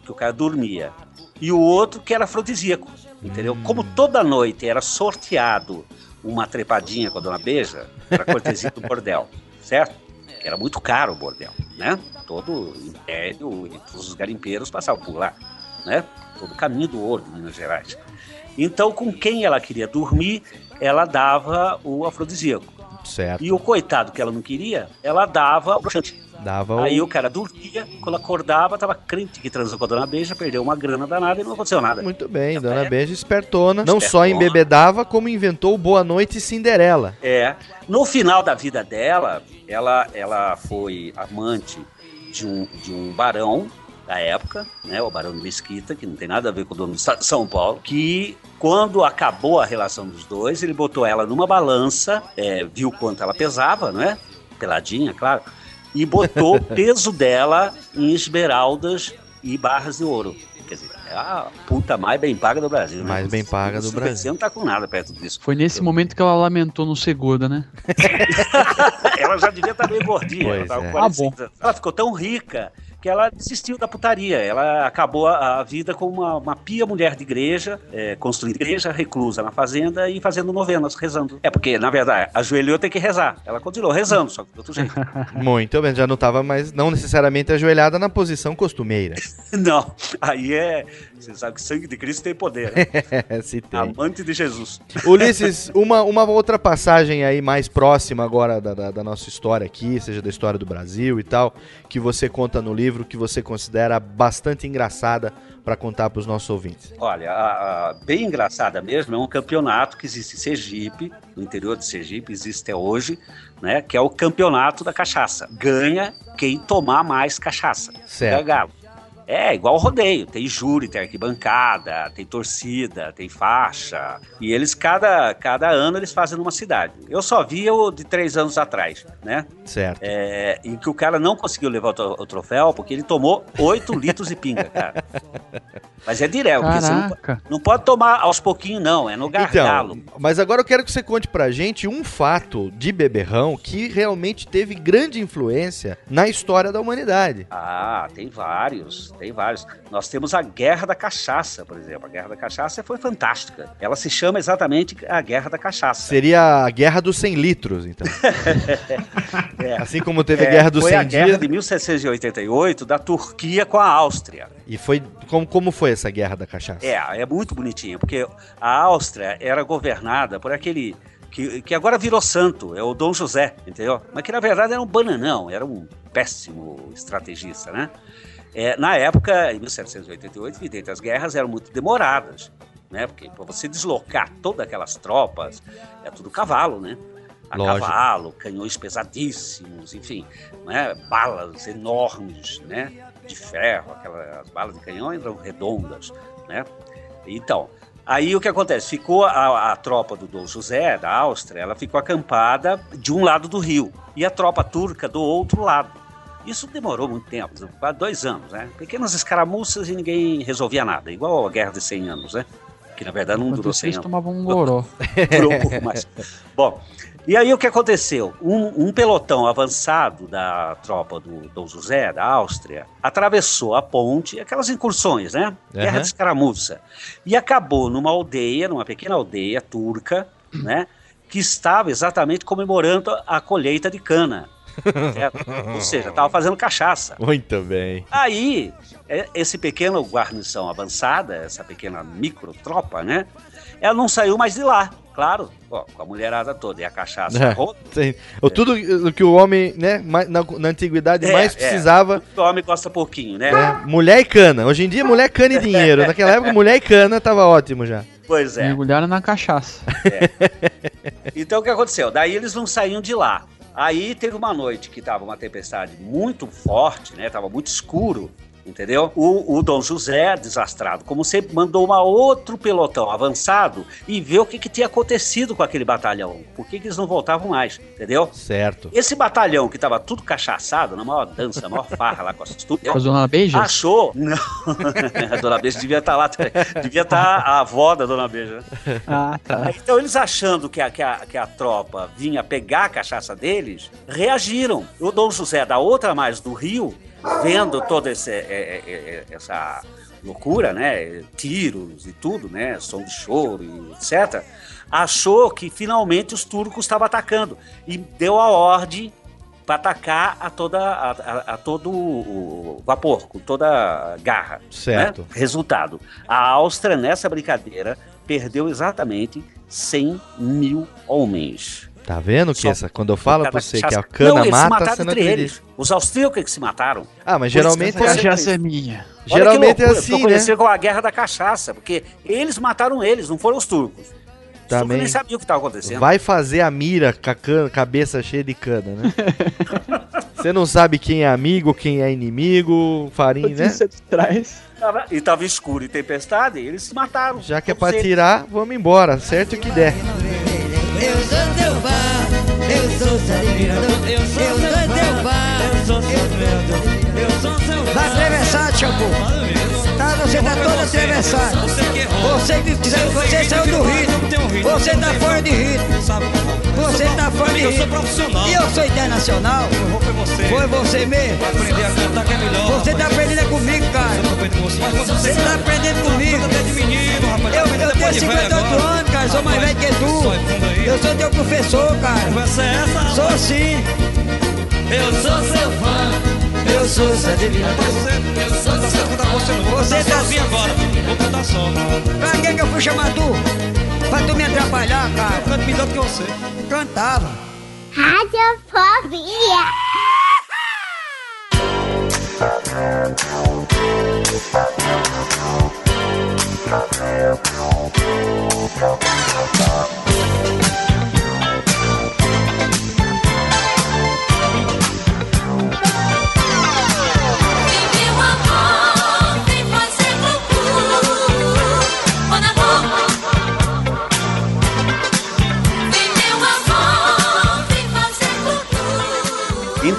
Que o cara dormia. E o outro que era afrodisíaco, entendeu? Como toda noite era sorteado uma trepadinha com a dona Beija, era cortesia do bordel, certo? Era muito caro o bordel, né? Todo império e todos os garimpeiros passavam por lá, né? Todo o caminho do ouro de Minas Gerais. Então, com quem ela queria dormir, ela dava o afrodisíaco. Certo. E o coitado que ela não queria, ela dava o broxante. Dava Aí o... o cara dormia, quando acordava, tava crente que transou com a dona Beija, perdeu uma grana danada e não aconteceu nada. Muito bem, dona Beija espertona. Não só Espertona. embebedava, como inventou o Boa Noite Cinderela. É. No final da vida dela, ela, ela foi amante de um, de um barão da época, né, o Barão de Mesquita, que não tem nada a ver com o dono do estado de São Paulo, que quando acabou a relação dos dois, ele botou ela numa balança, é, viu quanto ela pesava, né, peladinha, claro, e botou o peso dela em esmeraldas e barras de ouro. Quer dizer, é a puta mais bem paga do Brasil. né? Mais bem paga do Você Brasil. não tá com nada perto disso. Foi nesse momento que ela lamentou no seguro, né? ela já devia estar meio gordinha. Ela, tava é. com 45 anos. ela ficou tão rica que ela desistiu da putaria. Ela acabou a, a vida como uma, uma pia mulher de igreja, é, construindo igreja, reclusa na fazenda e fazendo novenas, rezando. É porque, na verdade, ajoelhou tem que rezar. Ela continuou rezando, só que de outro jeito. Muito bem, já não estava mais, não necessariamente ajoelhada na posição costumeira. Não, aí é. Você sabe que sangue de Cristo tem poder. Né? Se tem. Amante de Jesus. Ulisses, uma, uma outra passagem aí mais próxima agora da, da, da nossa história aqui, seja da história do Brasil e tal, que você conta no livro, que você considera bastante engraçada para contar para os nossos ouvintes. Olha, a, a- bem engraçada mesmo, é um campeonato que existe em Sergipe, no interior de Sergipe, existe até hoje, né? Que é o campeonato da cachaça. Ganha quem tomar mais cachaça. Certo. Gargalo. É, igual rodeio. Tem júri, tem arquibancada, tem torcida, tem faixa. E eles, cada, cada ano, eles fazem numa cidade. Eu só vi o de três anos atrás, né? Certo. É, em que o cara não conseguiu levar o, o troféu porque ele tomou 8 litros de pinga, cara. Mas é direto, porque você não, Caraca. não pode tomar aos pouquinhos, não. É no gargalo. Então, mas agora eu quero que você conte pra gente um fato de beberrão que realmente teve grande influência na história da humanidade. Ah, tem vários, tem vários. Nós temos a Guerra da Cachaça, por exemplo. A Guerra da Cachaça foi fantástica. Ela se chama exatamente a Guerra da Cachaça. Seria a Guerra dos 100 litros, então. É. Assim como teve a É, Guerra dos foi 100 a guerra dias. de 1788 da Turquia com a Áustria. E foi. Como, como foi essa Guerra da Cachaça? É, é muito bonitinho, porque a Áustria era governada por aquele que, que agora virou santo, é o Dom José, entendeu? Mas que na verdade era um bananão, era um péssimo estrategista, né? É, na época, em 1788, evidente, as guerras eram muito demoradas, né? Porque para você deslocar todas aquelas tropas, é tudo cavalo, né? A Lógico. cavalo, canhões pesadíssimos, enfim, né? balas enormes, né? De ferro, aquelas as balas de canhão eram redondas, né? Então, aí o que acontece? Ficou a, a tropa do Dom José, da Áustria, ela ficou acampada de um lado do rio e a tropa turca do outro lado. Isso demorou muito tempo, quase dois anos, né? Pequenas escaramuças e ninguém resolvia nada, igual a Guerra de 100 anos, né? Que na verdade não durou isso, 100 eles anos. tomavam um goró. Durou um pouco mais. Bom, e aí o que aconteceu? Um, um pelotão avançado da tropa do Dom José, da Áustria, atravessou a ponte, aquelas incursões, né? Guerra Aham. de escaramuça. E acabou numa aldeia, numa pequena aldeia turca, né? Que estava exatamente comemorando a colheita de cana. Certo? Ou seja, estava fazendo cachaça. Muito bem. Aí, é- esse pequeno guarnição avançada, essa pequena microtropa, né? Ela não saiu mais de lá, claro, ó, com a mulherada toda e a cachaça É, roda. tem- o Tudo o que o homem, né, na, na antiguidade É, mais é. precisava. O homem gosta pouquinho, né? né, mulher e cana. Hoje em dia, mulher, cana e dinheiro. Naquela época, mulher e cana tava ótimo já. Pois é. Mergulharam na cachaça. Então o que aconteceu? Daí eles não saíam de lá. Aí teve uma noite que tava uma tempestade muito forte, né? Tava muito escuro, entendeu? O, o Dom José, desastrado, como sempre, mandou uma outro pelotão avançado e ver o que, que tinha acontecido com aquele batalhão. Por que, que eles não voltavam mais, entendeu? Certo. Esse batalhão que tava tudo cachaçado, na maior dança, na maior farra lá com as tudo. Com a Dona Beija? Achou? Não. a Dona Beija devia estar lá. Devia estar a avó da Dona Beija. Ah, tá. Então eles achando que a, que, a, que a tropa vinha pegar a cachaça deles, reagiram. O Dom José, da outra mais do Rio, vendo toda é, é, é, essa loucura, né? Tiros e tudo, né? Som de choro e etc. Achou que finalmente os turcos estavam atacando e deu a ordem para atacar a, toda, a, a- a todo o vapor, com toda a garra. Certo. né? Resultado: a Áustria, nessa brincadeira, perdeu exatamente 100 mil homens. Tá vendo que Só essa, quando eu falo pra você que a cana não, eles se mata, mataram você não entre eles. Os austríacos que se mataram. Ah, mas geralmente que é- Cachaça é minha. Geralmente é assim, ficou né? conhecido como a guerra da cachaça, porque eles mataram eles, não foram os turcos. Os turcos Também. nem sabiam o que estava acontecendo. Vai fazer a mira com a cana- cabeça cheia de cana, né? Você não sabe quem é amigo, quem é inimigo, farinha, né? Você traz. E tava escuro e tempestade, e eles se mataram. Já que é pra tirar, vamos embora, certo o que der. Eu sou teu fã, eu sou seu admirador, eu sou teu fã, eu sou seu admirador, eu sou seu fã. Tá atravessado, Shampoo. Tá, você tá todo atravessado. Você, que- você saiu do ritmo. Você tá fora de ritmo. Você tá fora de Eu ritmo. sou profissional. E eu sou internacional. Foi você. Foi você mesmo. Vai aprender a cantar que é melhor. Você tá aprendendo é comigo, cara. Você tá aprendendo comigo. menino, rapaz. Eu, eu tenho depois de velho 58 agora. anos, cara. Sou mais velho que tu. Eu sou teu professor, cara. Conversa é essa? Sou sim. Eu sou seu fã. Eu sou seu admirador. Eu sou seu fã. Você Você tá- sozinho agora. Vou cantar só. Pra que que eu fui chamar tu? Pra tu me atrapalhar, cara. Eu canto melhor do que você. Cantava. Radiofobia. E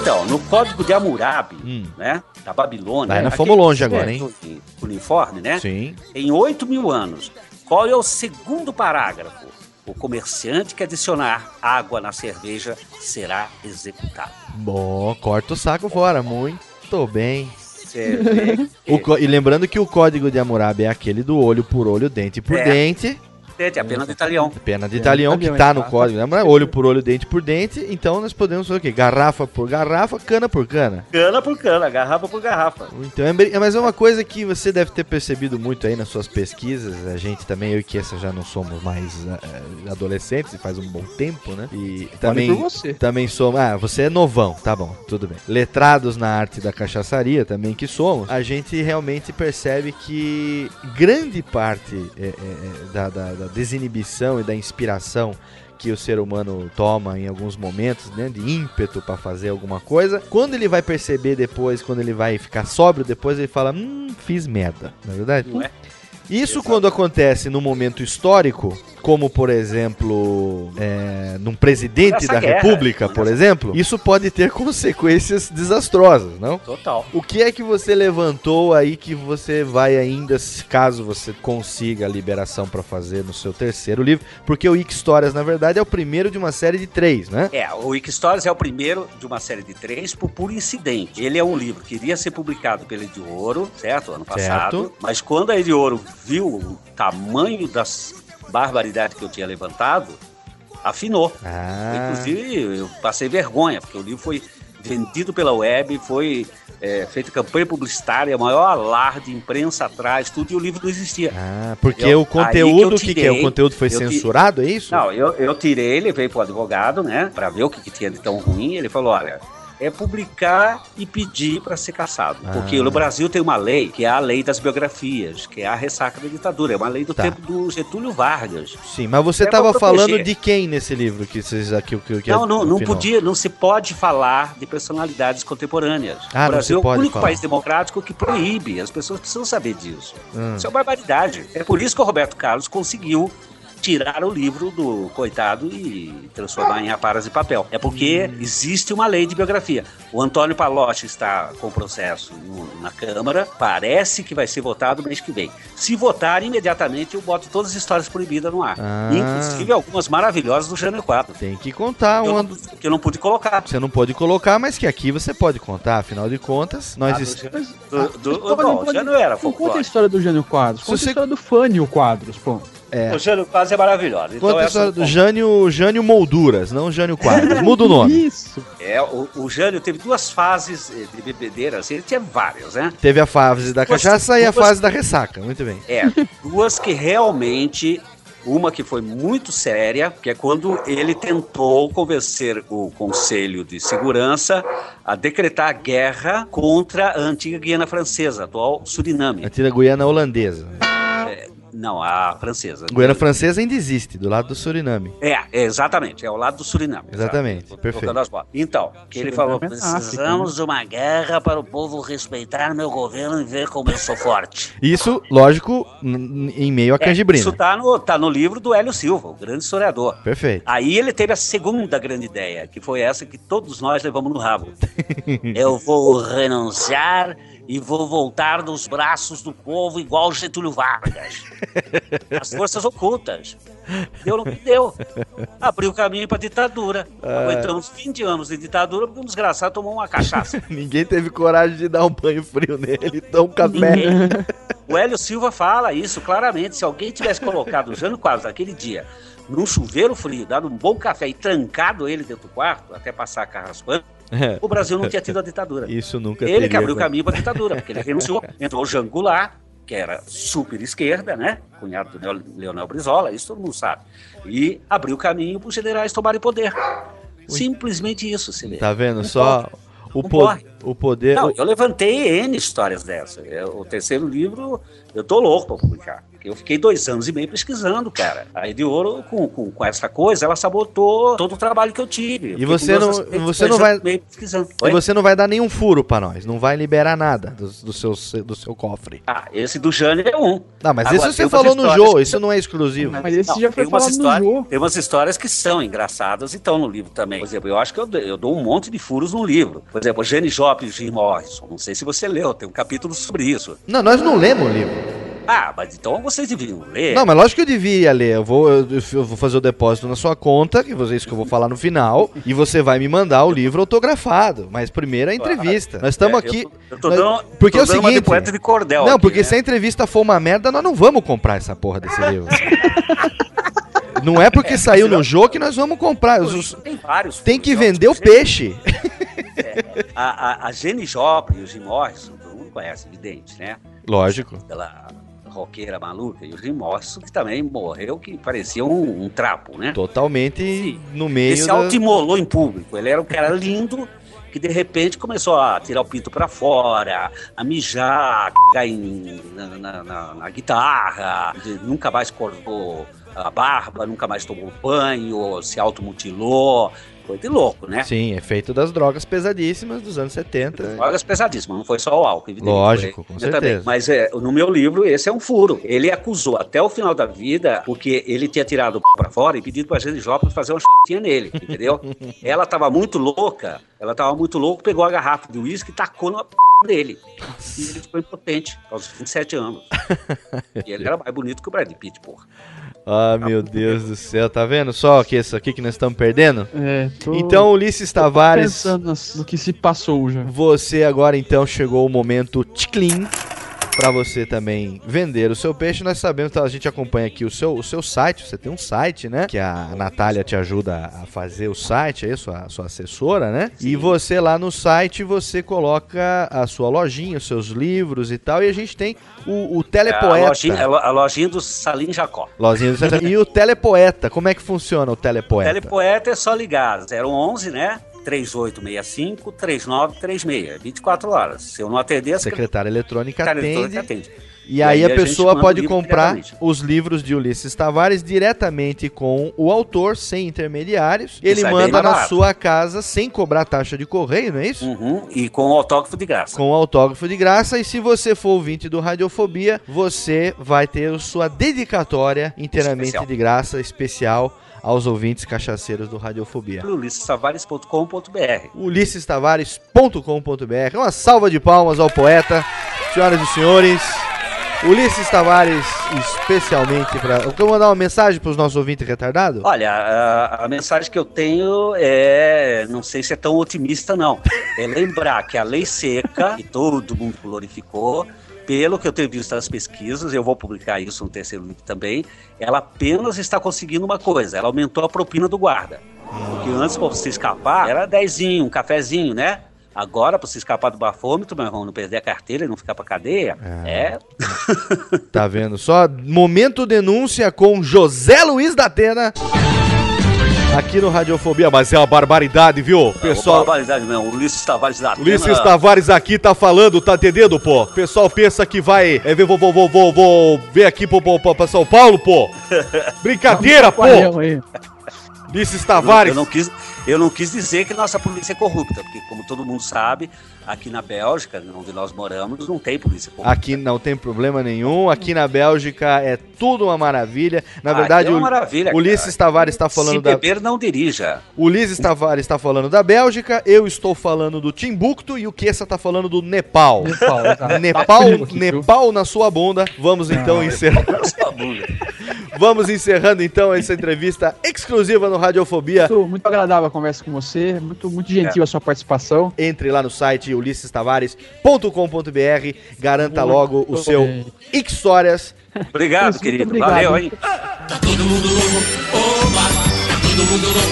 Então, no Código de Hammurabi, né, da Babilônia... Aquele fomos longe agora, hein? uni- Uniforme, né? Sim. Em 8 mil anos, qual é o segundo parágrafo? O comerciante que adicionar água na cerveja será executado. Bom, corta o saco fora. Muito bem. O e lembrando que o código de Hammurabi é aquele do olho por olho, dente por É. dente. Gente, a pena do italião. Pena de É, italião que italião, tá no exato. código, né? Mas olho por olho, dente por dente. Então nós podemos fazer o quê? Garrafa por garrafa, cana por cana. Cana por cana, garrafa por garrafa. Então, é bem- mas é uma coisa que você deve ter percebido muito aí nas suas pesquisas. A gente também, eu e Kessa já não somos mais eh, adolescentes e faz um bom tempo, né? E também, por você. também somos. Ah, você é novão, tá bom, tudo bem. Letrados na arte da cachaçaria também que somos, a gente realmente percebe que grande parte eh, eh, da, da- da desinibição e da inspiração que o ser humano toma em alguns momentos, né, de ímpeto pra fazer alguma coisa. Quando ele vai perceber depois, quando ele vai ficar sóbrio depois, ele fala: "Hum, fiz merda", não é verdade? Não Isso quando acontece num momento histórico, como por exemplo, é, num presidente da guerra. República, por exemplo, isso pode ter consequências desastrosas, não? Total. O que é que você levantou aí que você vai ainda, se- caso você consiga a liberação pra fazer no seu terceiro livro? Porque o Wiki Histórias, na verdade, é o primeiro de uma série de três, né? É, o Wiki Stories é o primeiro de uma série de três por puro incidente. Ele é um livro que iria ser publicado pela Ediouro, certo? Ano passado. Certo. Mas quando a Ediouro viu o tamanho das barbaridades que eu tinha levantado, afinou. Ah, Inclusive, eu passei vergonha, porque o livro foi vendido pela web, foi é, feita campanha publicitária, maior alarde, imprensa atrás, tudo, e o livro não existia. ah, porque Eu- o conteúdo, o que, que é? O conteúdo foi censurado, é isso? Não, eu, eu tirei, levei pro advogado, né, pra ver o que, que tinha de tão ruim. Ele falou: olha, é publicar e pedir para ser caçado. Porque Ah. no Brasil tem uma lei, que é a lei das biografias, que é a ressaca da ditadura. É uma lei do Tá. tempo do Getúlio Vargas. Sim, mas você É pra tava proteger. falando de quem nesse livro que vocês aqui que, que não, não, não podia, não se pode falar de personalidades contemporâneas. Ah, o Brasil é o único falar. país democrático que proíbe. As pessoas precisam saber disso. Hum. Isso é uma barbaridade. É por isso que o Roberto Carlos conseguiu tirar o livro do coitado e transformar em aparas de papel. É porque Hum. existe uma lei de biografia. O Antônio Palotti está com processo no- na Câmara, parece que vai ser votado mês que vem. Se votar, imediatamente eu boto todas as histórias proibidas no ar. Ah. Inclusive algumas maravilhosas do Jânio Quadro. Tem que contar Eu um não, que eu não pude colocar. Você não pode colocar, mas que aqui você pode contar. Afinal de contas, nós Ah, do est- Jânio- do- do- Pode- bom, pode- já não era Não conta a história do Jânio Quadros, conta Se a você- história do Fânio Quadros, pô. É. O Jânio Quadros é maravilhoso. Então essa história eu do. Jânio, Jânio Molduras, não Jânio Quadros. Muda o nome. Isso. É, o, o Jânio teve duas fases eh, de bebedeira, assim, ele tinha várias, né? Teve a fase da Duas- cachaça e a duas- fase da ressaca. Muito bem. É, duas que realmente. Uma que foi muito séria, que é quando ele tentou convencer o Conselho de Segurança a decretar guerra contra a antiga Guiana Francesa, atual Suriname. Antiga Guiana holandesa. Não, a francesa. Guiana francesa ainda existe, do lado do Suriname. É, é, exatamente, é o lado do Suriname. Exatamente, perfeito. As bolas. Então, que ele falou: é África, precisamos de uma guerra para o povo respeitar meu governo e ver como eu sou forte. Isso, lógico, em meio à É, canjibrina. isso tá no, tá no livro do Hélio Silva, o grande historiador. Perfeito. Aí ele teve a segunda grande ideia, que foi essa que todos nós levamos no rabo. Eu vou renunciar e vou voltar nos braços do povo igual Getúlio Vargas. As forças ocultas. Deu que deu. Abriu caminho para ditadura. Aguentamos 20 anos de ditadura porque um desgraçado tomou uma cachaça. Ninguém teve coragem de dar um banho frio nele, então um café. Ninguém. O Hélio Silva fala isso claramente. Se alguém tivesse colocado o Jânio Quadros naquele dia num chuveiro frio, dado um bom café e trancado ele dentro do quarto, até passar a carraspana, É. o Brasil não tinha tido a ditadura. Isso nunca Ele que abriu o acontecido. caminho para a ditadura, porque ele renunciou. Entrou o Jango Goulart, que era super esquerda, né? Cunhado do Leonel Brizola, isso todo mundo sabe. E abriu o caminho para os generais tomarem poder. Simplesmente isso, se vê. Tá vendo só? O, po-. O poder. Não, eu levantei N histórias dessa. O terceiro livro, eu tô louco pra publicar. Eu fiquei dois anos e meio pesquisando, cara. A de Ouro, com, com, com essa coisa, ela sabotou todo o trabalho que eu tive. Eu E você não- você não vai- e. E você não vai dar nenhum furo pra nós, não vai liberar nada do, do, seu, do seu cofre. Ah, esse do Jânio é um. Não, mas Agora, isso você falou no jogo, isso não é exclusivo. Não, tem umas histórias- Tem umas histórias que são engraçadas e estão no livro também. Por exemplo, eu acho que eu, eu dou um monte de furos no livro. Por exemplo, Jenny Joplin e Jim Morrison. Não sei se você leu, tem um capítulo sobre isso. Não, nós não lemos o livro. Ah, mas então vocês deviam ler. Não, mas lógico que eu devia ler. Eu vou, eu, eu vou fazer o depósito na sua conta, que é isso que eu vou falar no final, e você vai me mandar o livro autografado. Mas primeiro a entrevista. Nós estamos É, aqui. Eu tô, eu tô nós- dando, porque tô é o dando uma de seguinte. poeta de cordel. Não, aqui, porque né? se a entrevista for uma merda, nós não vamos comprar essa porra desse livro. Não é porque saiu no jogo que nós vamos comprar. Os- Tem vários. Tem que vender o peixe. A, a, a Jenny Joplin e o Jim Morrison, todo mundo conhece, evidente, né? Lógico. Aquela roqueira maluca. E o Morrison, que também morreu, que parecia um, um trapo, né? Totalmente no meio. Ele se da- autoimolou em público. Ele era um cara lindo que de repente começou a tirar o pinto pra fora, a mijar, a cagar em- na, na- na- guitarra, nunca mais cortou a barba, nunca mais tomou banho, se automutilou. Coisa de louco, né? Sim, efeito das drogas pesadíssimas dos anos 70. Drogas pesadíssimas, não foi só o álcool, evidente. Lógico, com eu também. certeza. Mas é, no meu livro, esse é um furo. Ele acusou até o final da vida, porque ele tinha tirado o p pra fora e pedido pra Jane Joplin fazer uma chutinha nele, entendeu? ela tava muito louca, ela tava muito louca, pegou a garrafa de uísque e tacou na p dele. E ele ficou impotente, aos 27 anos. e ele era mais bonito que o Brad Pitt, porra. Ah, meu Deus do céu, tá vendo só que isso aqui que nós estamos perdendo? É, tô- Então, Ulisses Tavares, pensando no que se passou já. você agora então chegou o momento ticlin para você também vender o seu peixe. Nós sabemos, tá, a gente acompanha aqui o seu, o seu site, você tem um site, né? Que a Natália te ajuda a fazer o site, aí, sua, sua assessora, né? E você lá no site, você coloca a sua lojinha, os seus livros e tal, e a gente tem o, o É Telepoeta. a, lojinha, a lo- a lojinha do Salim Jacó. Lojinha do Santa- E o Telepoeta, como é que funciona o Telepoeta? Telepoeta é só ligar 011, né? 3865 3936, 24 horas. Se eu não atender, a A secretária eletrônica atende. eletrônica atende. E aí a gente pessoa pode livro comprar os livros de Ulisses Tavares diretamente com o autor, sem intermediários. Ele bem manda na sua casa sem cobrar taxa de correio, não é isso? Uhum, e com o autógrafo de graça. Com o autógrafo de graça. E se você for ouvinte do Radiofobia, você vai ter a sua dedicatória inteiramente Especial. de graça, especial aos ouvintes cachaceiros do Radiofobia. ulissestavares.com.br ulissestavares.com.br. Uma salva de palmas ao poeta, senhoras e senhores. Ulisses Tavares, especialmente para. Eu quero mandar uma mensagem para os nossos ouvintes retardados? Olha, a, a mensagem que eu tenho é. Não sei se é tão otimista, não. É lembrar que a lei seca, que todo mundo glorificou, pelo que eu tenho visto nas pesquisas, eu vou publicar isso no terceiro livro também, ela apenas está conseguindo uma coisa: ela aumentou a propina do guarda. Porque antes, para você escapar, era dezinho, um cafezinho, né? Agora, para você escapar do bafômetro, meu irmão, não perder a carteira e não ficar pra cadeia, é. Tá vendo? Só momento denúncia com José Luiz da Atena. Aqui no Radiofobia, mas é uma barbaridade, viu? Pessoal, Barbaridade mesmo, Ulisses Tavares da Atena- Ulisses Tavares aqui tá falando, tá entendendo, pô? O pessoal pensa que vai. É, vou, vou, vou, vou, vou ver aqui pro, pro, pro- pra São Paulo, pô. Brincadeira, pô. Ulisses Tavares. Eu não, eu não quis, eu não quis dizer que nossa polícia é corrupta, porque como todo mundo sabe, aqui na Bélgica, onde nós moramos, não tem polícia corrupta. Aqui não tem problema nenhum. Aqui na Bélgica é tudo uma maravilha. Na Aqui verdade, é uma o maravilha, Ulisses cara. Tavares está falando Se da. beber, não dirija. Ulisses Tavares está falando da Bélgica, eu estou falando do Timbuktu e o Kessa está falando do Nepal. Nepal. Nepal, Tá aqui, viu? Nepal na sua bunda. Vamos então encerrar. Vamos encerrando então essa entrevista exclusiva no Radiofobia. Muito, muito agradável a conversa com você, muito, muito gentil a sua participação. Entre lá no site ulissestavares.com.br, garanta logo o seu. Histórias. Obrigado, querido. obrigado, Valeu, hein? hein? Tá todo mundo louco, oba, tá todo mundo louco,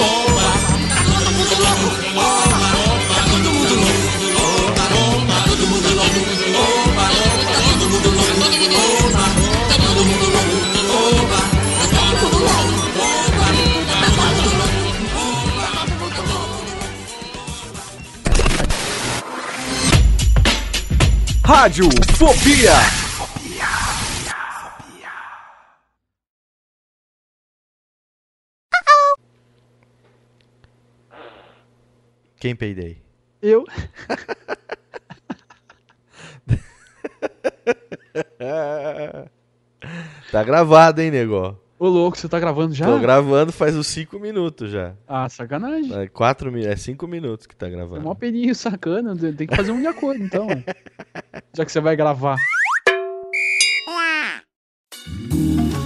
oba, tá todo mundo louco, oba, Rádio Fobia. Quem peidei? Eu. tá gravado, hein, nego? Ô, louco, você tá gravando já? Tô gravando faz uns 5 minutos já. Ah, sacanagem. É 4 é 5 minutos que tá É gravando. mó peninho sacana. Tem que fazer um de acordo, então. Já que você vai gravar.